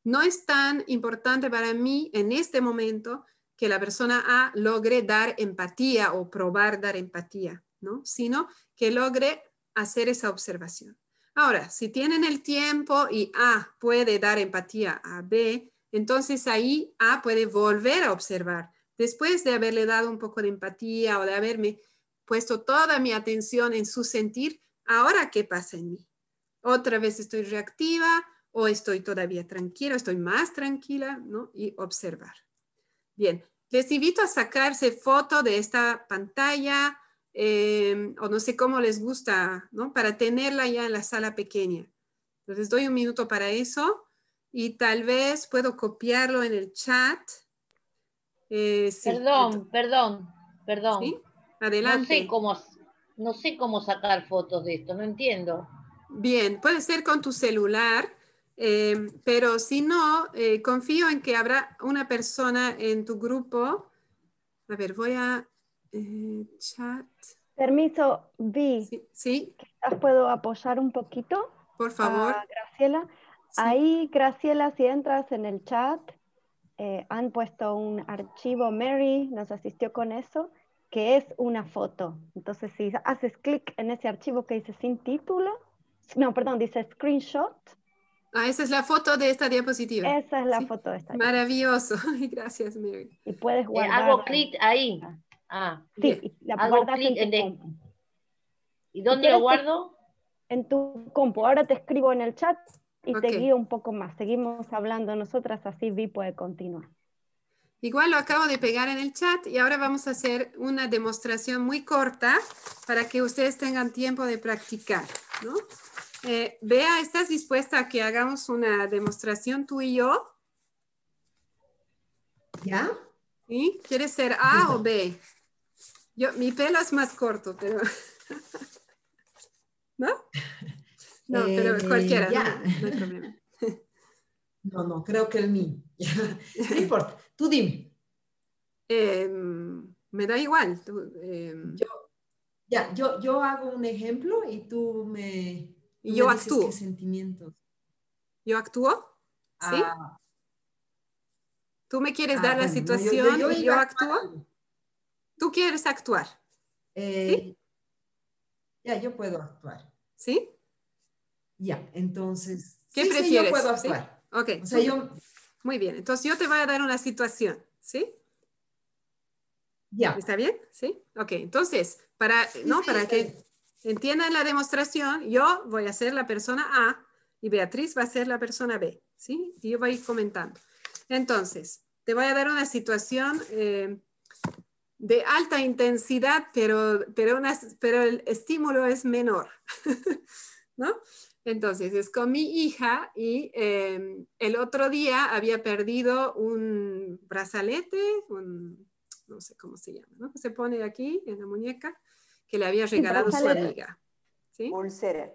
No es tan importante para mí en este momento que la persona A logre dar empatía o probar dar empatía, ¿no? sino que logre hacer esa observación. Ahora, si tienen el tiempo y A puede dar empatía a B, entonces ahí A puede volver a observar. Después de haberle dado un poco de empatía o de haberme puesto toda mi atención en su sentir, ahora qué pasa en mí. Otra vez estoy reactiva o estoy todavía tranquila, estoy más tranquila, ¿no? Y observar. Bien, les invito a sacarse foto de esta pantalla Em, o no sé cómo les gusta, ¿no? Para tenerla ya en la sala pequeña. Entonces doy un minuto para eso y tal vez puedo copiarlo en el chat. Eh, perdón, perdón, perdón. ¿Sí? Adelante. No sé, cómo, no sé cómo sacar fotos de esto, no entiendo. Bien, puede ser con tu celular, em, pero si no, eh, confío en que habrá una persona en tu grupo A ver, voy a eh, chat. Permiso, Vi. Sí. sí. ¿Puedo apoyar un poquito? Por favor. Graciela. Ahí, Graciela, si entras en el chat, eh, han puesto un archivo, Mary nos asistió con eso, que es una foto. Entonces, si haces clic en ese archivo que dice sin título, no, perdón, dice screenshot. Ah, esa es la foto de esta diapositiva. Esa es la foto de esta. Maravilloso. Gracias, Mary. Y puedes eh, guardar. hago clic ahí. Ah, sí, la hago clic en, en ¿Y dónde lo guardo? En tu compu. Ahora te escribo en el chat y te guío un poco más. Seguimos hablando nosotras, así Vi puede continuar. Igual lo acabo de pegar en el chat y ahora vamos a hacer una demostración muy corta para que ustedes tengan tiempo de practicar. ¿no? Eh, Bea, ¿estás dispuesta a que hagamos una demostración tú y yo? ¿Ya? ¿Sí? ¿Quieres ser A o B? Yo, mi pelo es más corto, pero... ¿No? No, pero eh, cualquiera, no, hay problema. No, no, creo que el mío. no importa, tú dime. Em, me da igual. Em. yo, ya, yo, yo hago un ejemplo y tú me, y yo actúo. Sentimientos. ¿Yo actúo? ¿Sí? Ah. ¿Tú me quieres ah, dar la situación y yo actúo? ¿Tú quieres actuar? Eh, ¿Sí? Ya, yo puedo actuar. ¿Sí? Ya, entonces. ¿Qué prefieres? yo puedo actuar. Ok. O sea, yo... Muy bien, entonces yo te voy a dar una situación, ¿sí? Ya. ¿Está bien? ¿Sí? Ok, entonces, para, ¿no? para que entiendan la demostración, yo voy a ser la persona A y Beatriz va a ser la persona B, ¿sí? Y yo voy a ir comentando. Entonces, te voy a dar una situación eh, de alta intensidad, pero, pero, pero el estímulo es menor, ¿no? Entonces, es con mi hija y em, el otro día había perdido un brazalete, no sé cómo se llama. Se pone aquí en la muñeca que le había regalado su amiga. ¿sí? Pulsera.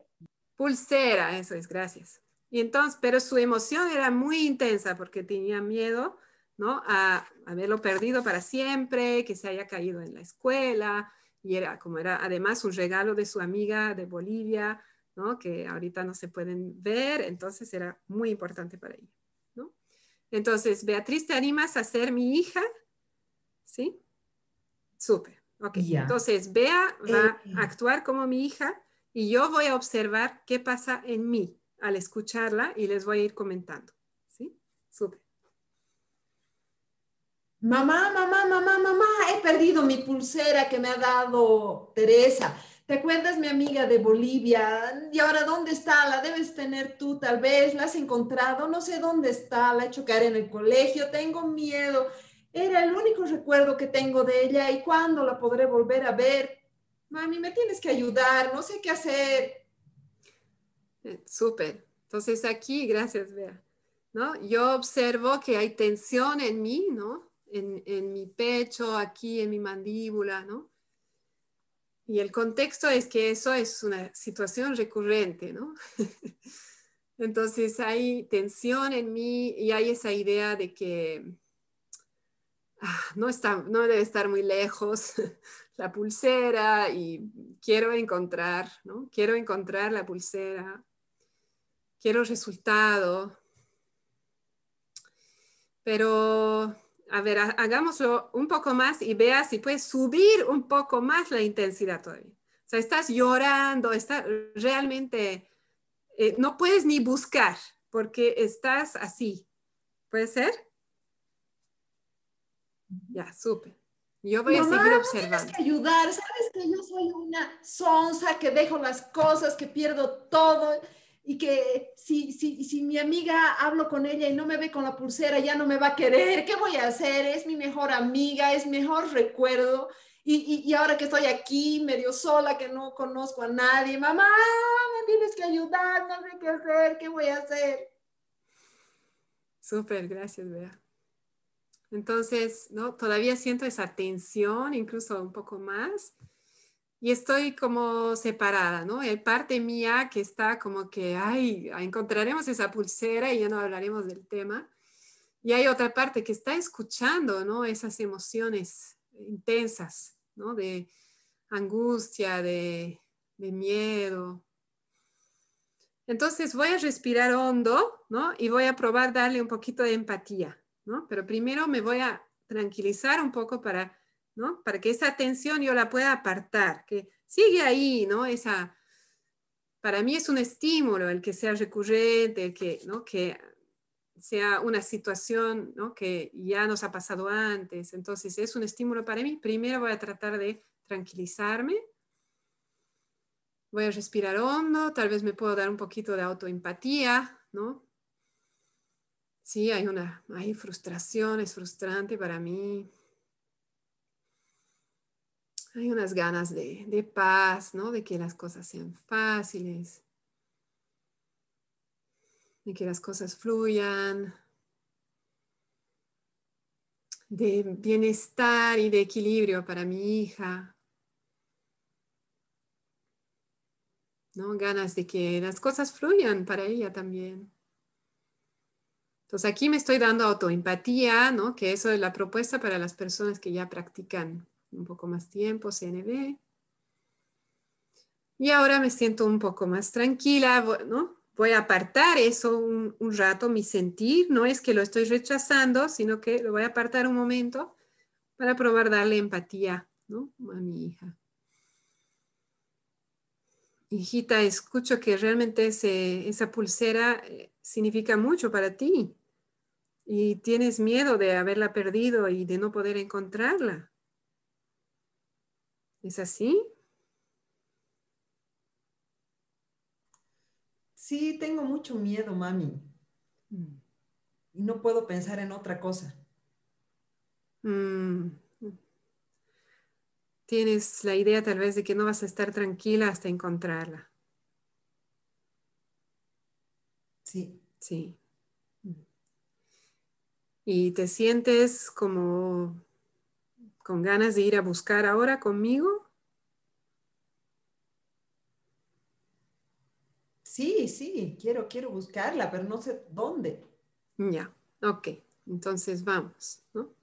Pulsera, eso es, gracias. Y entonces, pero su emoción era muy intensa porque tenía miedo, ¿no? A haberlo perdido para siempre, que se haya caído en la escuela, y era como era además un regalo de su amiga de Bolivia, ¿no? Que ahorita no se pueden ver, entonces era muy importante para ella, ¿no? Entonces, Beatriz, ¿te animas a ser mi hija? ¿Sí? Súper. Ok, entonces Bea va a actuar como mi hija y yo voy a observar qué pasa en mí al escucharla y les voy a ir comentando. ¿Sí? Súper. Mamá, mamá, mamá, mamá, he perdido mi pulsera que me ha dado Teresa. ¿Te acuerdas mi amiga de Bolivia? ¿Y ahora dónde está? La debes tener tú, tal vez. ¿La has encontrado? No sé dónde está. La he hecho caer en el colegio. Tengo miedo. Era el único recuerdo que tengo de ella y cuándo la podré volver a ver. Mami, me tienes que ayudar, no sé qué hacer. Eh, súper. Entonces aquí, gracias, Bea. ¿no? Yo observo que hay tensión en mí, ¿no? En, en mi pecho, aquí en mi mandíbula, ¿no? Y el contexto es que eso es una situación recurrente, ¿no? Entonces hay tensión en mí y hay esa idea de que no, está, no debe estar muy lejos la pulsera y quiero encontrar, ¿no? Quiero encontrar la pulsera, quiero resultado. Pero, a ver, hagámoslo un poco más y vea si puedes subir un poco más la intensidad todavía. O sea, estás llorando, está realmente, eh, no puedes ni buscar porque estás así. ¿Puede ser? Ya, súper. Yo voy a seguir observando. Tienes que ayudar, sabes que yo soy una sonsa que dejo las cosas, que pierdo todo y que si, si, si mi amiga hablo con ella y no me ve con la pulsera, ya no me va a querer. ¿Qué voy a hacer? Es mi mejor amiga, es mejor recuerdo. Y, y, y ahora que estoy aquí, medio sola, que no conozco a nadie, mamá, me tienes que ayudar, no sé qué hacer, ¿qué voy a hacer? Súper, gracias, Bea. Entonces, ¿no? Todavía siento esa tensión, incluso un poco más. Y estoy como separada, ¿no? Hay parte mía que está como que, ay, encontraremos esa pulsera y ya no hablaremos del tema. Y hay otra parte que está escuchando, ¿no? Esas emociones intensas, ¿no? De angustia, de, miedo. Entonces voy a respirar hondo, ¿no? Y voy a probar darle un poquito de empatía, ¿no? Pero primero me voy a tranquilizar un poco para. Para que esa tensión yo la pueda apartar, que sigue ahí, ¿no? Esa, para mí es un estímulo el que sea recurrente, el que, ¿no? Que sea una situación ¿no? que ya nos ha pasado antes. Entonces es un estímulo para mí. Primero voy a tratar de tranquilizarme. Voy a respirar hondo, tal vez me puedo dar un poquito de autoempatía, ¿no? Sí, hay una, hay frustración, es frustrante para mí. Hay unas ganas de, de paz, ¿no? De que las cosas sean fáciles de que las cosas fluyan, de bienestar y de equilibrio para mi hija. ¿no? Ganas de que las cosas fluyan para ella también. Entonces aquí me estoy dando autoempatía, ¿no? que eso es la propuesta para las personas que ya practican un poco más tiempo CNB. Y ahora me siento un poco más tranquila, ¿no? voy a apartar eso un, rato, mi sentir, no es que lo estoy rechazando, sino que lo voy a apartar un momento para probar darle empatía ¿no? a mi hija. Hijita, escucho que realmente esa pulsera eh, significa mucho para ti y tienes miedo de haberla perdido y de no poder encontrarla. ¿Es así? Sí, tengo mucho miedo, mami. Mm. Y no puedo pensar en otra cosa. Mm. Tienes la idea tal vez de que no vas a estar tranquila hasta encontrarla. Sí. Sí. ¿Y te sientes como con ganas de ir a buscar ahora conmigo? Sí, sí, quiero, quiero buscarla, pero no sé dónde. Ya, ok, entonces vamos, ¿no?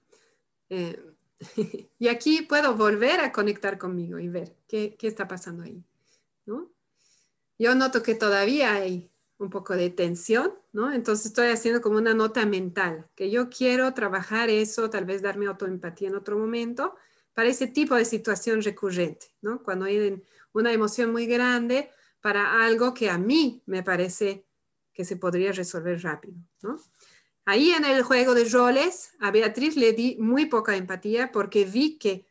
Eh, y aquí puedo volver a conectar conmigo y ver qué, qué, está pasando ahí, ¿no? Yo noto que todavía hay un poco de tensión, ¿no? Entonces estoy haciendo como una nota mental, que yo quiero trabajar eso, tal vez darme autoempatía en otro momento, para ese tipo de situación recurrente, ¿no? Cuando hay una emoción muy grande, para algo que a mí me parece que se podría resolver rápido. Ahí en el juego de roles, a Beatriz le di muy poca empatía porque vi que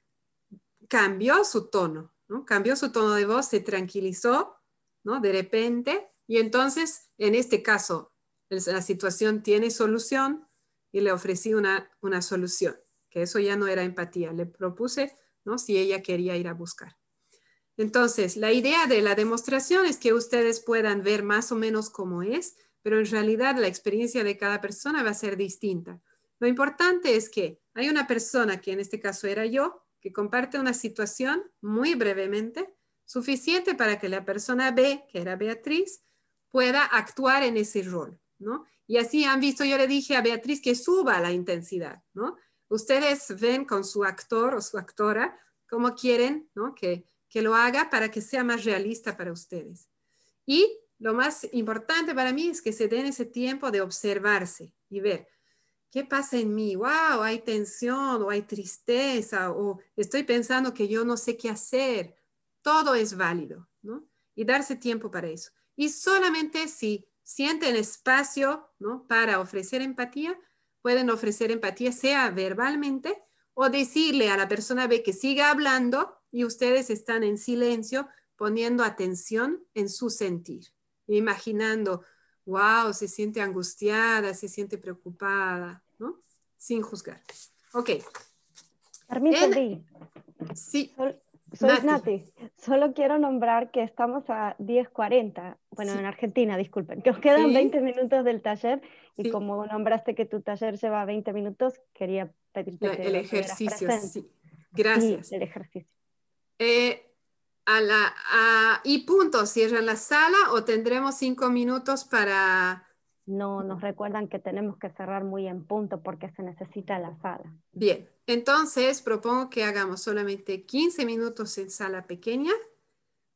cambió su tono, ¿no? cambió su tono de voz, se tranquilizó ¿no? de repente y entonces, en este caso, la situación tiene solución y le ofrecí una, una solución, que eso ya no era empatía, le propuse ¿no? si ella quería ir a buscar. Entonces, la idea de la demostración es que ustedes puedan ver más o menos cómo es, pero en realidad la experiencia de cada persona va a ser distinta. Lo importante es que hay una persona, que en este caso era yo, que comparte una situación muy brevemente, suficiente para que la persona B, que era Beatriz, pueda actuar en ese rol, ¿no? Y así han visto, yo le dije a Beatriz que suba la intensidad, ¿no? Ustedes ven con su actor o su actora cómo quieren, ¿no? Que que lo haga para que sea más realista para ustedes. Y lo más importante para mí es que se den ese tiempo de observarse y ver qué pasa en mí. Wow, hay tensión o hay tristeza o estoy pensando que yo no sé qué hacer. Todo es válido, ¿no? Y darse tiempo para eso. Y solamente si sienten espacio, ¿no? Para ofrecer empatía, pueden ofrecer empatía, sea verbalmente o decirle a la persona B que siga hablando y ustedes están en silencio poniendo atención en su sentir, imaginando, wow, se siente angustiada, se siente preocupada, ¿no? Sin juzgar. Ok. Permíteme. Sí. Soy Nati. Solo quiero nombrar que estamos a 10.40, bueno, en Argentina, disculpen, que os quedan 20 minutos del taller y como nombraste que tu taller lleva 20 minutos, quería pedirte que... El ejercicio, sí. Gracias. el ejercicio. Eh, a la, y punto, cierran la sala o tendremos cinco minutos para no nos recuerdan que tenemos que cerrar muy en punto porque se necesita la sala. Bien, entonces propongo que hagamos solamente 15 minutos en sala pequeña,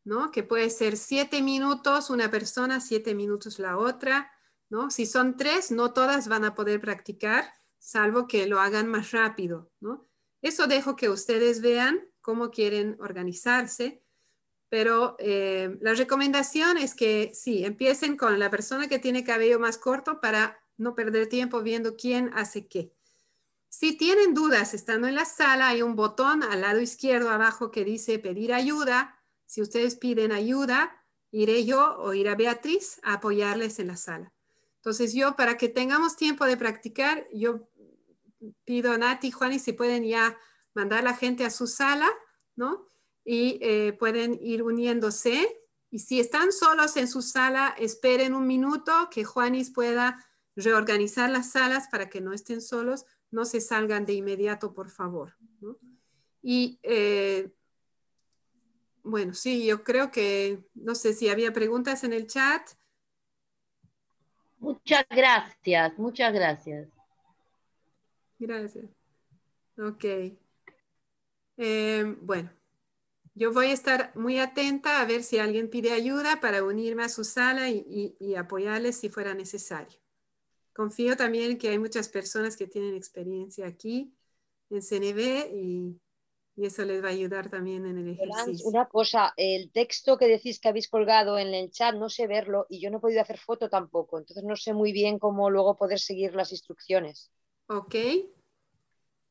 ¿no? Que puede ser 7 minutos una persona, 7 minutos la otra, ¿no? Si son tres, no todas van a poder practicar, salvo que lo hagan más rápido, ¿no? Eso dejo que ustedes vean cómo quieren organizarse pero eh, la recomendación es que sí, empiecen con la persona que tiene cabello más corto para no perder tiempo viendo quién hace qué. Si tienen dudas estando en la sala, hay un botón al lado izquierdo abajo que dice pedir ayuda. Si ustedes piden ayuda, iré yo o irá Beatriz a apoyarles en la sala. Entonces yo, para que tengamos tiempo de practicar, yo pido a Nati y Juan y si pueden ya mandar la gente a su sala, ¿no? y eh, pueden ir uniéndose. Y si están solos en su sala, esperen un minuto que Juanis pueda reorganizar las salas para que no estén solos. No se salgan de inmediato, por favor. Y eh, bueno, sí, yo creo que, no sé si había preguntas en el chat. Muchas gracias, muchas gracias. Gracias. Ok. Eh, bueno, yo voy a estar muy atenta a ver si alguien pide ayuda para unirme a su sala y, apoyarles si fuera necesario. Confío también que hay muchas personas que tienen experiencia aquí en CNV y, eso les va a ayudar también en el ejercicio. Una cosa, el texto que decís que habéis colgado en el chat, no sé verlo y yo no he podido hacer foto tampoco, entonces no sé muy bien cómo luego poder seguir las instrucciones. Ok,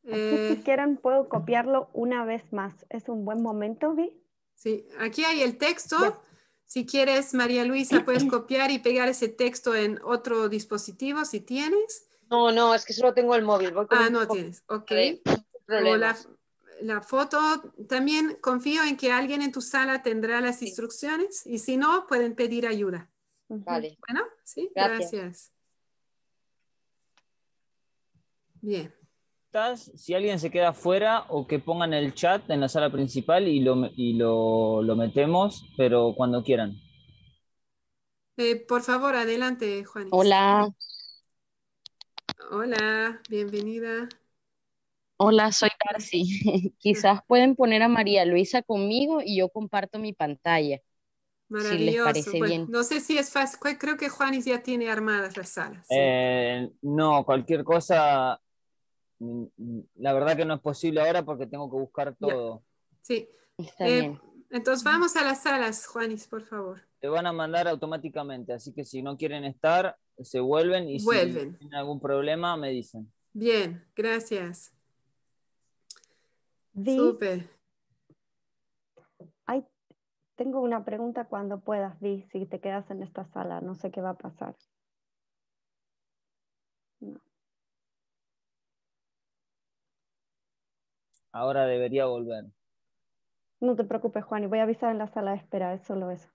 si eh, quieren puedo copiarlo una vez más. Es un buen momento, Vi. Sí, aquí hay el texto. Si quieres, María Luisa, puedes copiar y pegar ese texto en otro dispositivo si tienes. No, no, es que solo tengo el móvil. ah, no tienes, ok. la, la, foto, también confío en que alguien en tu sala tendrá las instrucciones y si no, pueden pedir ayuda. Vale. Bueno, sí, gracias. Bien si alguien se queda fuera o que pongan el chat en la sala principal y lo, y lo, lo metemos, pero cuando quieran. Eh, por favor, adelante, Juan. Hola. Hola, bienvenida. Hola, soy Darcy. Quizás pueden poner a María Luisa conmigo y yo comparto mi pantalla. Maravilloso. Si les parece bien. No sé si es fácil. Creo que Juanis ya tiene armadas las salas. Eh, no, cualquier cosa la verdad que no es posible ahora porque tengo que buscar todo. Sí. Eh, entonces vamos a las salas, Juanis, por favor. Te van a mandar automáticamente, así que si no quieren estar, se vuelven y si tienen algún problema, me dicen. Bien, gracias. Súper. tengo una pregunta cuando puedas, Vi, si te quedas en esta sala, no sé qué va a pasar. Ahora debería volver. No te preocupes, Juan, y voy a avisar en la sala de espera, es solo eso.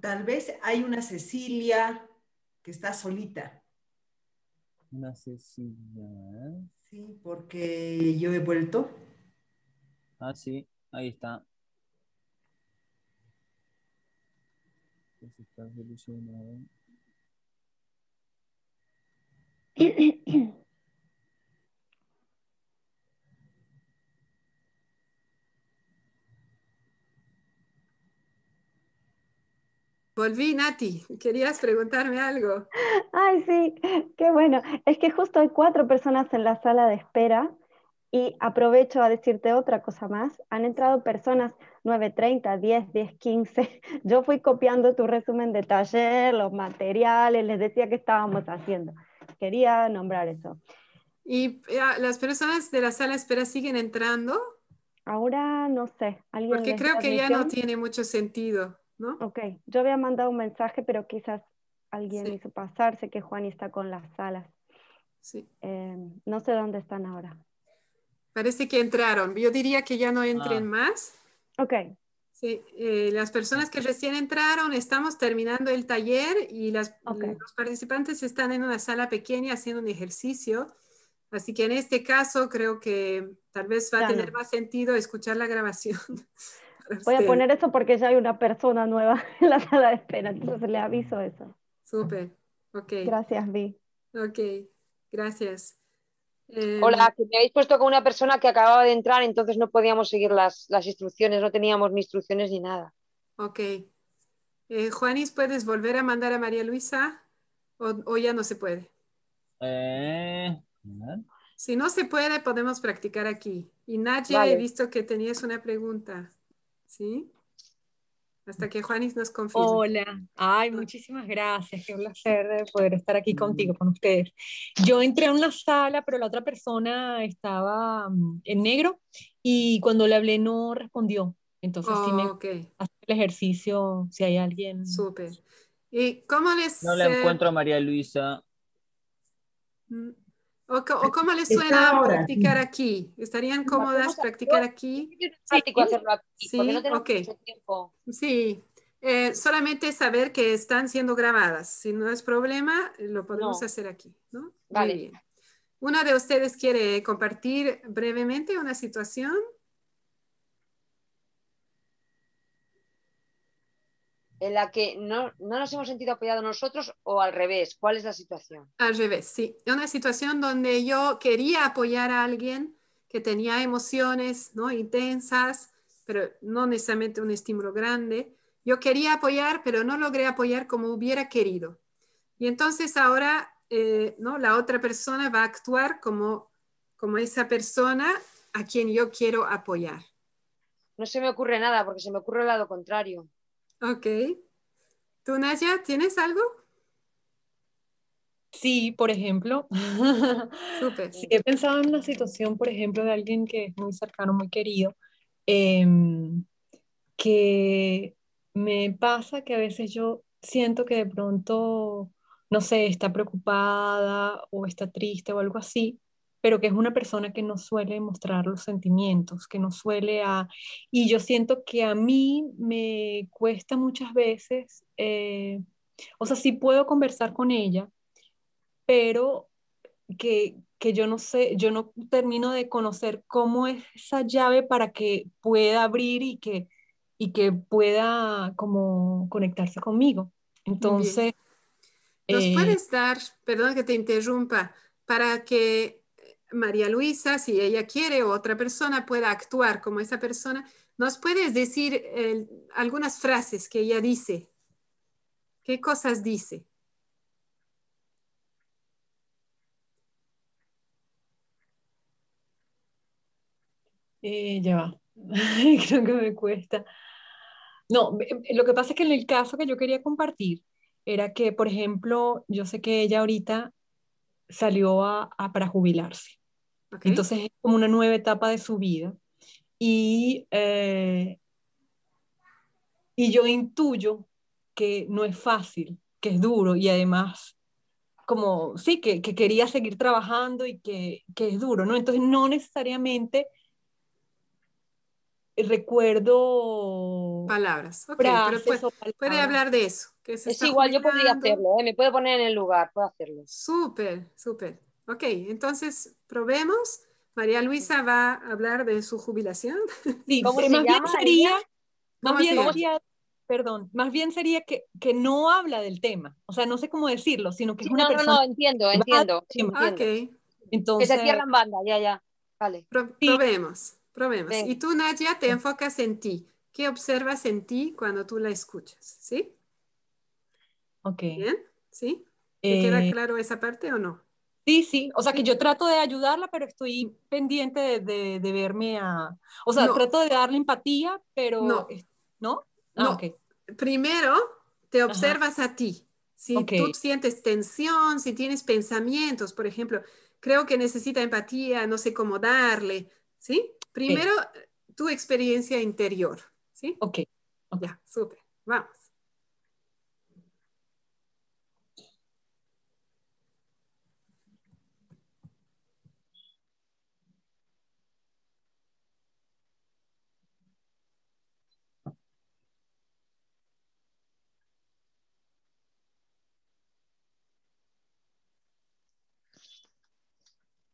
Tal vez hay una Cecilia que está solita. Una Cecilia. ¿eh? Sí, porque yo he vuelto. Ah, sí, ahí está. Volví, Nati. ¿Querías preguntarme algo? Ay, sí, qué bueno. Es que justo hay cuatro personas en la sala de espera y aprovecho a decirte otra cosa más. Han entrado personas 9.30, 10, 10, 15. Yo fui copiando tu resumen de taller, los materiales, les decía que estábamos haciendo. Quería nombrar eso. ¿Y las personas de la sala de espera siguen entrando? Ahora no sé. Porque creo que ya no tiene mucho sentido. ¿No? Ok, yo había mandado un mensaje, pero quizás alguien hizo pasar, sé que Juan está con las salas. Sí. Em, no sé dónde están ahora. Parece que entraron. Yo diría que ya no entren ah. más. Ok. Sí, eh, las personas que recién entraron, estamos terminando el taller y las, los participantes están en una sala pequeña haciendo un ejercicio. Así que en este caso creo que tal vez va a tener más sentido escuchar la grabación. Voy a poner eso porque ya hay una persona nueva en la sala de espera, entonces le aviso eso. Súper, ok. Gracias, Vi. Ok, gracias. Hola, em, que me habéis puesto con una persona que acababa de entrar, entonces no podíamos seguir las, instrucciones, no teníamos ni instrucciones ni nada. Ok. Eh, Juanis, ¿puedes volver a mandar a María Luisa o, ya no se puede? Eh, si no se puede, podemos practicar aquí. Y Nadia, he visto que tenías una pregunta. ¿Sí? Hasta que Juanis nos confirme. Hola, ay, muchísimas gracias, qué placer de poder estar aquí contigo, con ustedes. Yo entré a una sala, pero la otra persona estaba mm, en negro y cuando le hablé no respondió. Entonces, sí me okay. hace el ejercicio, si hay alguien. Súper. ¿Y cómo les...? No la encuentro a María Luisa. Mm, ¿O, cómo les suena practicar aquí? ¿Estarían cómodas practicar aquí? Sí, sí, no okay. tiempo. Sí, eh, solamente saber que están siendo grabadas. Si no es problema, lo podemos hacer aquí, ¿no? Vale. Muy bien. ¿Una de ustedes quiere compartir brevemente una situación? En la que no, nos hemos sentido apoyados nosotros o al revés? ¿Cuál es la situación? Al revés, sí. Una situación donde yo quería apoyar a alguien que tenía emociones ¿no? intensas, pero no necesariamente un estímulo grande. Yo quería apoyar, pero no logré apoyar como hubiera querido. Y entonces ahora eh, ¿no? la otra persona va a actuar como, como esa persona a quien yo quiero apoyar. No se me ocurre nada porque se me ocurre el lado contrario. Ok. ¿Tú, Naya, tienes algo? Sí, por ejemplo. Súper. Sí, he pensado en una situación, por ejemplo, de alguien que es muy cercano, muy querido, em, que me pasa que a veces yo siento que de pronto, no sé, está preocupada o está triste o algo así, pero que es una persona que no suele mostrar los sentimientos, que no suele a... Y yo siento que a mí me cuesta muchas veces, eh, o sea, sí puedo conversar con ella, pero que, que yo no sé, yo no termino de conocer cómo es esa llave para que pueda abrir y que, y que pueda como conectarse conmigo. Entonces... ¿Nos eh, puedes dar, perdón que te interrumpa, para que María Luisa, si ella quiere o otra persona pueda actuar como esa persona, ¿nos puedes decir eh, algunas frases que ella dice? ¿Qué cosas dice? Eh, ya va. Creo que me cuesta. No, lo que pasa es que en el caso que yo quería compartir era que, por ejemplo, yo sé que ella ahorita salió a para jubilarse. Entonces es como una nueva etapa de su vida. Y, eh, y yo intuyo que no es fácil, que es duro y además como, sí, que, que quería seguir trabajando y que, que, es duro, ¿no? Entonces no necesariamente recuerdo palabras, okay, pero puede, hablar de eso. Que es igual, yo podría hacerlo, ¿eh? me puedo poner en el lugar, puedo hacerlo. Súper, súper. Ok, entonces probemos. María Luisa va a hablar de su jubilación. Sí, ¿Cómo más bien sería, más bien sería, perdón, más bien sería que, que, no habla del tema. O sea, no sé cómo decirlo, sino que es una no, persona. No, no, entiendo, entiendo. Okay. Entonces, que se cierran banda, ya, ya. Vale. probemos, probemos. Y tú, Nadia, te enfocas en ti. ¿Qué observas en ti cuando tú la escuchas? ¿Sí? Ok. Bien, ¿sí? ¿Te queda eh, claro esa parte o no? Sí, sí, o sea que yo trato de ayudarla, pero estoy pendiente de, de, verme a... O sea, trato de darle empatía, pero... No. ¿No? Ah, no. Primero te observas a ti. Si tú sientes tensión, si tienes pensamientos, por ejemplo, creo que necesita empatía, no sé cómo darle, ¿sí? Primero tu experiencia interior, ¿sí? Ok. Ya, súper. Vamos.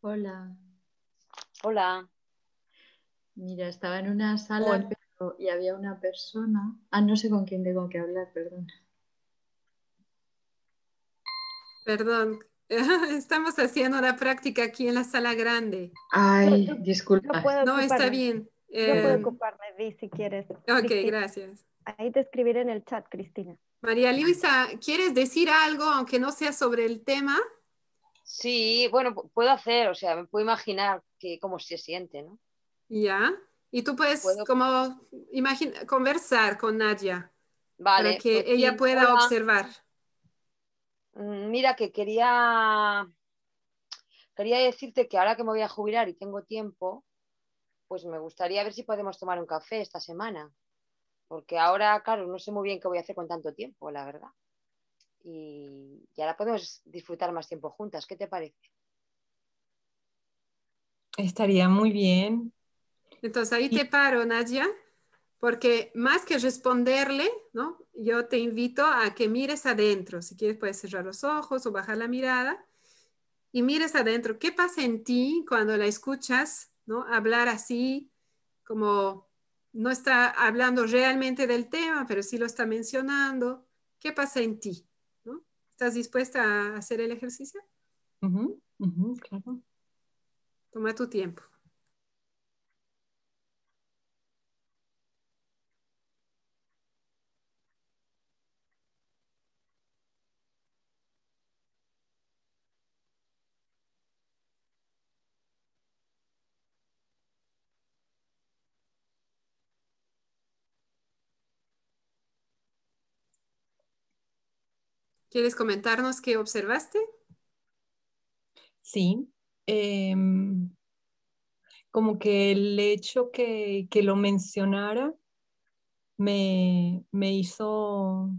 Hola. Hola. Mira, estaba en una sala y había una persona. Ah, no sé con quién tengo que hablar, perdón. Perdón, estamos haciendo una práctica aquí en la sala grande. Ay, disculpa. No, está bien. Yo puedo Eh, ocuparme, si quieres. ok, Cristina. gracias. Ahí te escribiré en el chat, Cristina. María Luisa, ¿quieres decir algo, aunque no sea sobre el tema? Sí, bueno, pu- puedo hacer, o sea, me puedo imaginar que cómo se siente, ¿no? Ya. Y tú puedes como imagin- conversar con Nadia Vale. para que pues ella pueda hola. observar. Mm, Mira, que quería, quería decirte que ahora que me voy a jubilar y tengo tiempo, pues me gustaría ver si podemos tomar un café esta semana. Porque ahora, claro, no sé muy bien qué voy a hacer con tanto tiempo, la verdad. Y, y ahora podemos disfrutar más tiempo juntas. ¿Qué te parece? Estaría muy bien. Entonces ahí te paro, Nadia, porque más que responderle, ¿no? Yo te invito a que mires adentro. Si quieres, puedes cerrar los ojos o bajar la mirada y mires adentro. ¿Qué pasa en ti cuando la escuchas, ¿no? Hablar así, como no está hablando realmente del tema, pero sí lo está mencionando. ¿Qué pasa en ti? ¿Estás dispuesta a hacer el ejercicio? Claro. Toma tu tiempo. ¿Quieres comentarnos qué observaste? Sí. em, como que el hecho que, que lo mencionara me, me hizo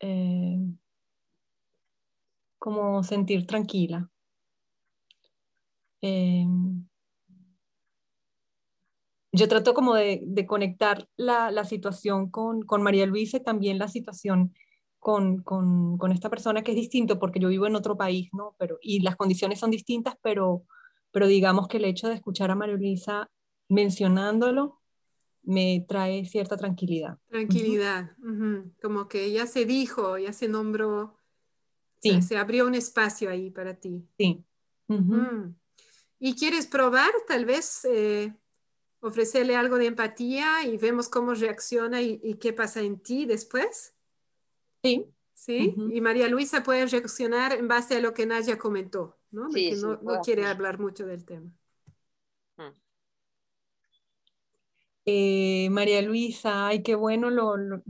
eh, como sentir tranquila. Em, yo trato como de, de conectar la, la situación con, con María Luisa y también la situación con, con, con esta persona que es distinto porque yo vivo en otro país, ¿no? Pero, y las condiciones son distintas, pero, pero digamos que el hecho de escuchar a María Luisa mencionándolo me trae cierta tranquilidad. Tranquilidad, Como que ya se dijo, ya se nombró, Sí. se, abrió un espacio ahí para ti. Sí. ¿Y quieres probar tal vez eh, ofrecerle algo de empatía y vemos cómo reacciona y, y qué pasa en ti después? Sí. ¿Sí? Y María Luisa puede reaccionar en base a lo que Nadia comentó, ¿no? Sí, Porque sí, no, quiere hablar mucho del tema. Eh, María Luisa, ay, qué bueno lo, lo-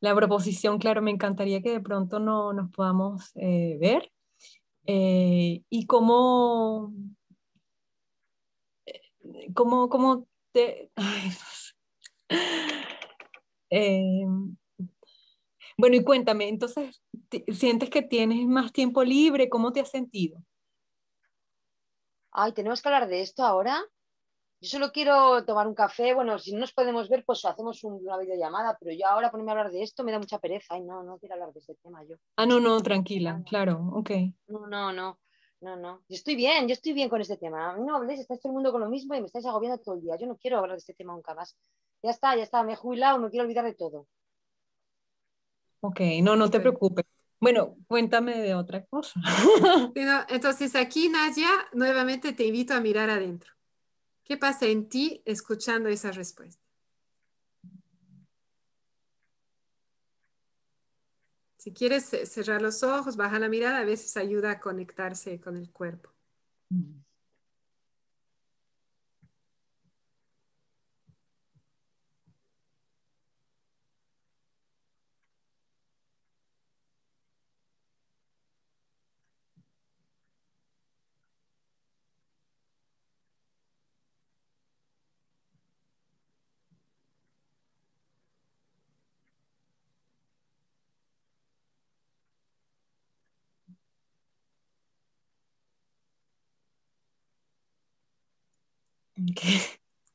la proposición, claro, me encantaría que de pronto no, nos podamos eh, ver. Eh, y cómo, cómo, cómo te... ay, no sé. Bueno, y cuéntame, entonces, ¿sientes que tienes más tiempo libre? ¿Cómo te has sentido? Ay, ¿tenemos que hablar de esto ahora? Yo solo quiero tomar un café. Bueno, si no nos podemos ver, pues hacemos un- una videollamada, pero yo ahora ponerme a hablar de esto me da mucha pereza. Ay, no, no quiero hablar de ese tema yo. Ah, no, no, tranquila, claro, ok. No, no, no, no, no. Yo estoy bien, yo estoy bien con este tema. A mí no habléis, estáis todo el mundo con lo mismo y me estáis agobiando todo el día. Yo no quiero hablar de este tema nunca más. Ya está, ya está, me he jubilado, me quiero olvidar de todo. Ok, no, no te preocupes. Bueno, cuéntame de otra cosa. Entonces aquí, Nadia, nuevamente te invito a mirar adentro. ¿Qué pasa en ti escuchando esa respuesta? Si quieres ce- cerrar los ojos, baja la mirada, a veces ayuda a conectarse con el cuerpo. Ok.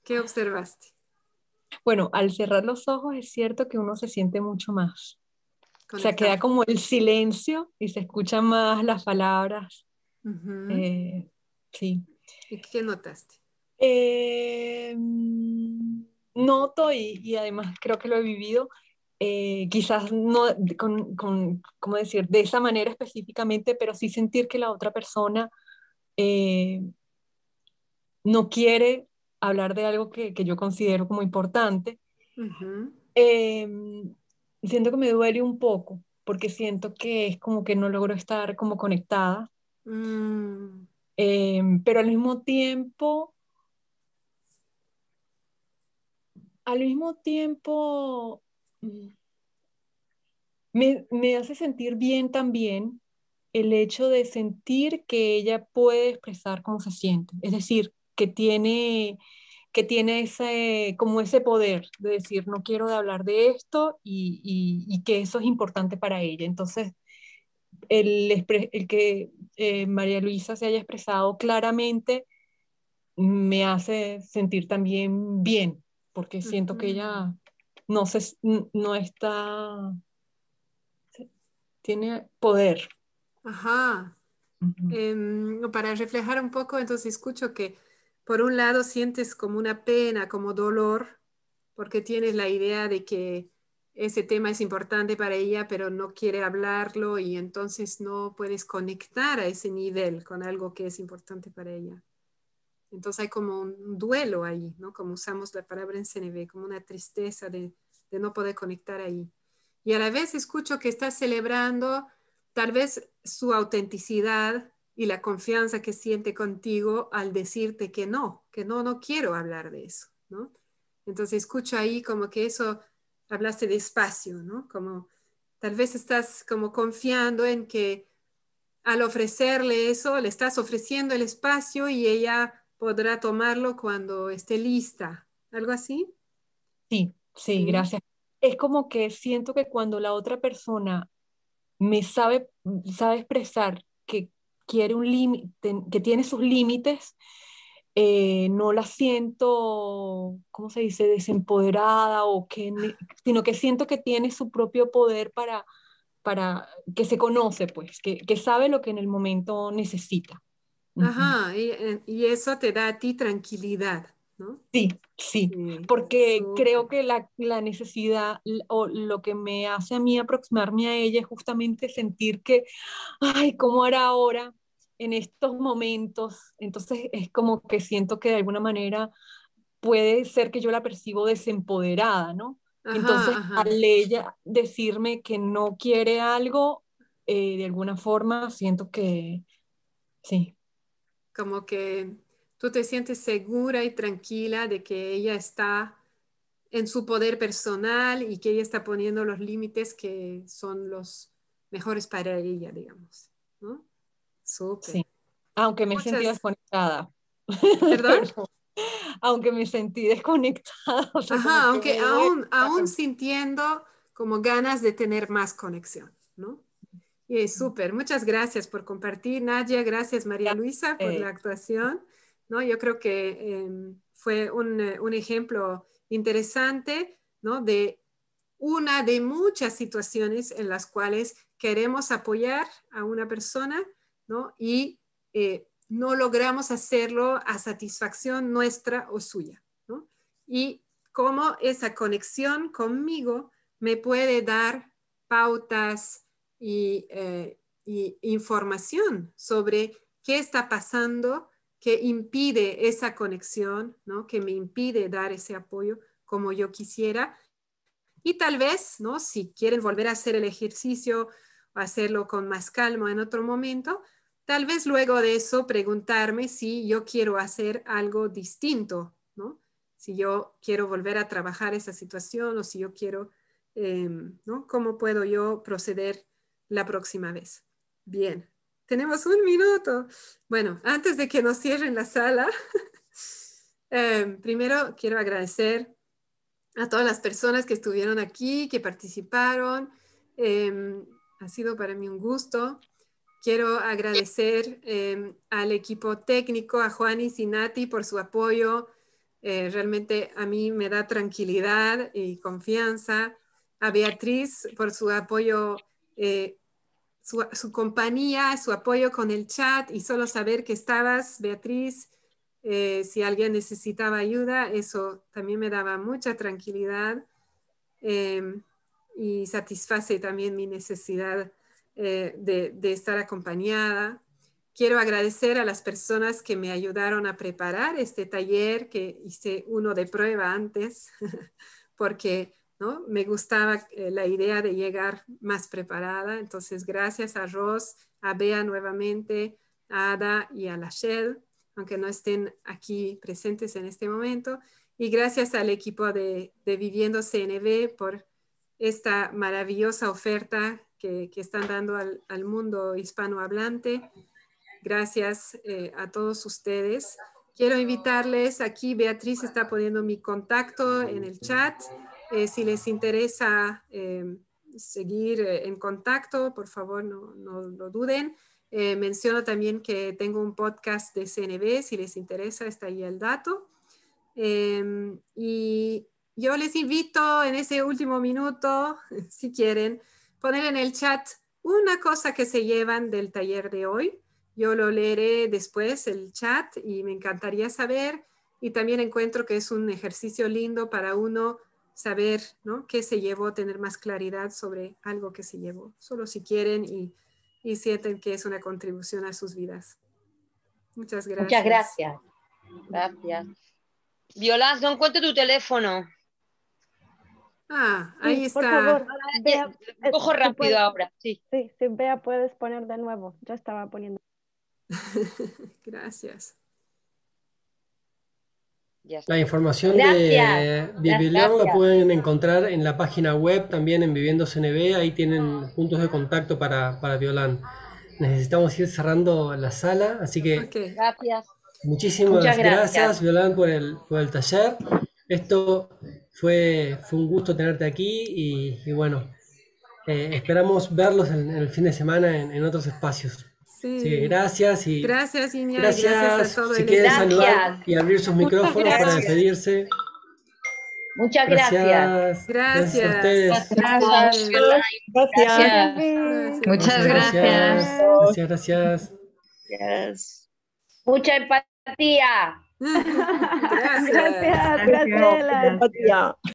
¿Qué observaste? Bueno, al cerrar los ojos es cierto que uno se siente mucho más. O sea, Conectado. queda como el silencio y se escuchan más las palabras Eh, sí. ¿Y qué notaste? Eh, noto y, además creo que lo he vivido, eh, quizás no con, con, ¿cómo decir?, de esa manera específicamente, pero sí sentir que la otra persona no quiere hablar de algo que, que yo considero como importante. siento que me duele un poco, porque siento que es como que no logro estar como conectada. Mm. Em, pero al mismo tiempo, al mismo tiempo, mm, me, me hace sentir bien también el hecho de sentir que ella puede expresar cómo se siente. Es decir, que tiene que tiene ese, como ese poder de decir, no quiero hablar de esto y, que eso es importante para ella. Entonces, el, el que eh, María Luisa se haya expresado claramente me hace sentir también bien, porque siento que ella no, se, no está, tiene poder. Ajá. Em, para reflejar un poco, entonces escucho que por un lado sientes como una pena, como dolor, porque tienes la idea de que ese tema es importante para ella, pero no quiere hablarlo y entonces no puedes conectar a ese nivel con algo que es importante para ella. Entonces hay como un duelo ahí, ¿no? Como usamos la palabra en CNV, como una tristeza de, de no poder conectar ahí. Y a la vez escucho que estás celebrando tal vez su autenticidad y la confianza que siente contigo al decirte que no, que no, no quiero hablar de eso, ¿no? Entonces escucho ahí como que eso, hablaste de espacio, ¿no? Como tal vez estás como confiando en que al ofrecerle eso, le estás ofreciendo el espacio y ella podrá tomarlo cuando esté lista, ¿algo así? Sí, sí, ¿Sí? gracias. Es como que siento que cuando la otra persona me sabe, sabe expresar que quiere un límite, que tiene sus límites, eh, no la siento, ¿cómo se dice?, desempoderada, o que, sino que siento que tiene su propio poder para, para que se conoce, pues, que, que sabe lo que en el momento necesita. Ajá, y, y, eso te da a ti tranquilidad, ¿no? Sí, sí, porque creo que la, la, necesidad o lo que me hace a mí aproximarme a ella es justamente sentir que, ay, ¿cómo hará ahora? En estos momentos, entonces es como que siento que de alguna manera puede ser que yo la percibo desempoderada, ¿no? entonces al ella decirme que no quiere algo, eh, de alguna forma siento que sí. Como que tú te sientes segura y tranquila de que ella está en su poder personal y que ella está poniendo los límites que son los mejores para ella, digamos, ¿no? Sí. Aunque me sentí desconectada. ¿Perdón? aunque me sentí desconectada. Ajá, aunque aún, aún sintiendo como ganas de tener más conexión, ¿no? Y es súper. Muchas gracias por compartir, Nadia. Gracias, María Luisa, por la actuación. ¿no? Yo creo que em, fue un, un, ejemplo interesante ¿no? de una de muchas situaciones en las cuales queremos apoyar a una persona y eh, no logramos hacerlo a satisfacción nuestra o suya, Y cómo esa conexión conmigo me puede dar pautas y, eh, información sobre qué está pasando que impide esa conexión, ¿no? que me impide dar ese apoyo como yo quisiera. Y tal vez, ¿no? si quieren volver a hacer el ejercicio hacerlo con más calma en otro momento, Tal vez luego de eso preguntarme si yo quiero hacer algo distinto, ¿no? Si yo quiero volver a trabajar esa situación o si yo quiero, em, ¿no? ¿Cómo puedo yo proceder la próxima vez? Bien, tenemos un minuto. Bueno, antes de que nos cierren la sala, em, primero quiero agradecer a todas las personas que estuvieron aquí, que participaron. Em, ha sido para mí un gusto. Quiero agradecer em, al equipo técnico, a Juan y Sinati por su apoyo. Eh, realmente a mí me da tranquilidad y confianza. A Beatriz por su apoyo eh, su, compañía, su apoyo con el chat y solo saber que estabas, Beatriz, eh, si alguien necesitaba ayuda, eso también me daba mucha tranquilidad em, y satisface también mi necesidad eh, de, de, estar acompañada. Quiero agradecer a las personas que me ayudaron a preparar este taller, que hice uno de prueba antes, porque ¿no? me gustaba eh, la idea de llegar más preparada. Entonces, gracias a Ross, a Bea nuevamente, a Ada y a la Shell aunque no estén aquí presentes en este momento. Y gracias al equipo de, Viviendo CNV por esta maravillosa oferta que, están dando al, mundo hispanohablante. Gracias eh, a todos ustedes. Quiero invitarles, aquí Beatriz está poniendo mi contacto en el chat. Eh, si les interesa eh, seguir en contacto, por favor no, lo duden. Menciono también que tengo un podcast de CNB, si les interesa, está ahí el dato. Em, y yo les invito en ese último minuto, si quieren, poner en el chat una cosa que se llevan del taller de hoy. Yo lo leeré después, el chat, y me encantaría saber. Y también encuentro que es un ejercicio lindo para uno saber ¿no? qué se llevó, tener más claridad sobre algo que se llevó. Solo si quieren y y sienten que es una contribución a sus vidas. Muchas gracias. Muchas gracias. Gracias. Violas, no encuentro tu teléfono. Ah, ahí está. Por favor, cojo rápido ahora. Sí. sí, sí, Bea, puedes poner de nuevo. Ya estaba poniendo. gracias. La información de Bibilión la pueden encontrar en la página web, también en Viviendo CNB, ahí tienen puntos de contacto para, para Violán. Necesitamos ir cerrando la sala, así que gracias. muchísimas gracias. Violán por el, por el taller. Esto fue, fue un gusto tenerte aquí y, bueno, eh, esperamos verlos en, el fin de semana en, en otros espacios. Sí. gracias y gracias, Gracias, gracias a todos. Si quieren saludar y abrir sus micrófonos para despedirse. Muchas gracias. Gracias. Gracias a ustedes. Gracias. Gracias. Muchas gracias. Gracias, gracias. Mucha empatía. Gracias, gracias, Graciela.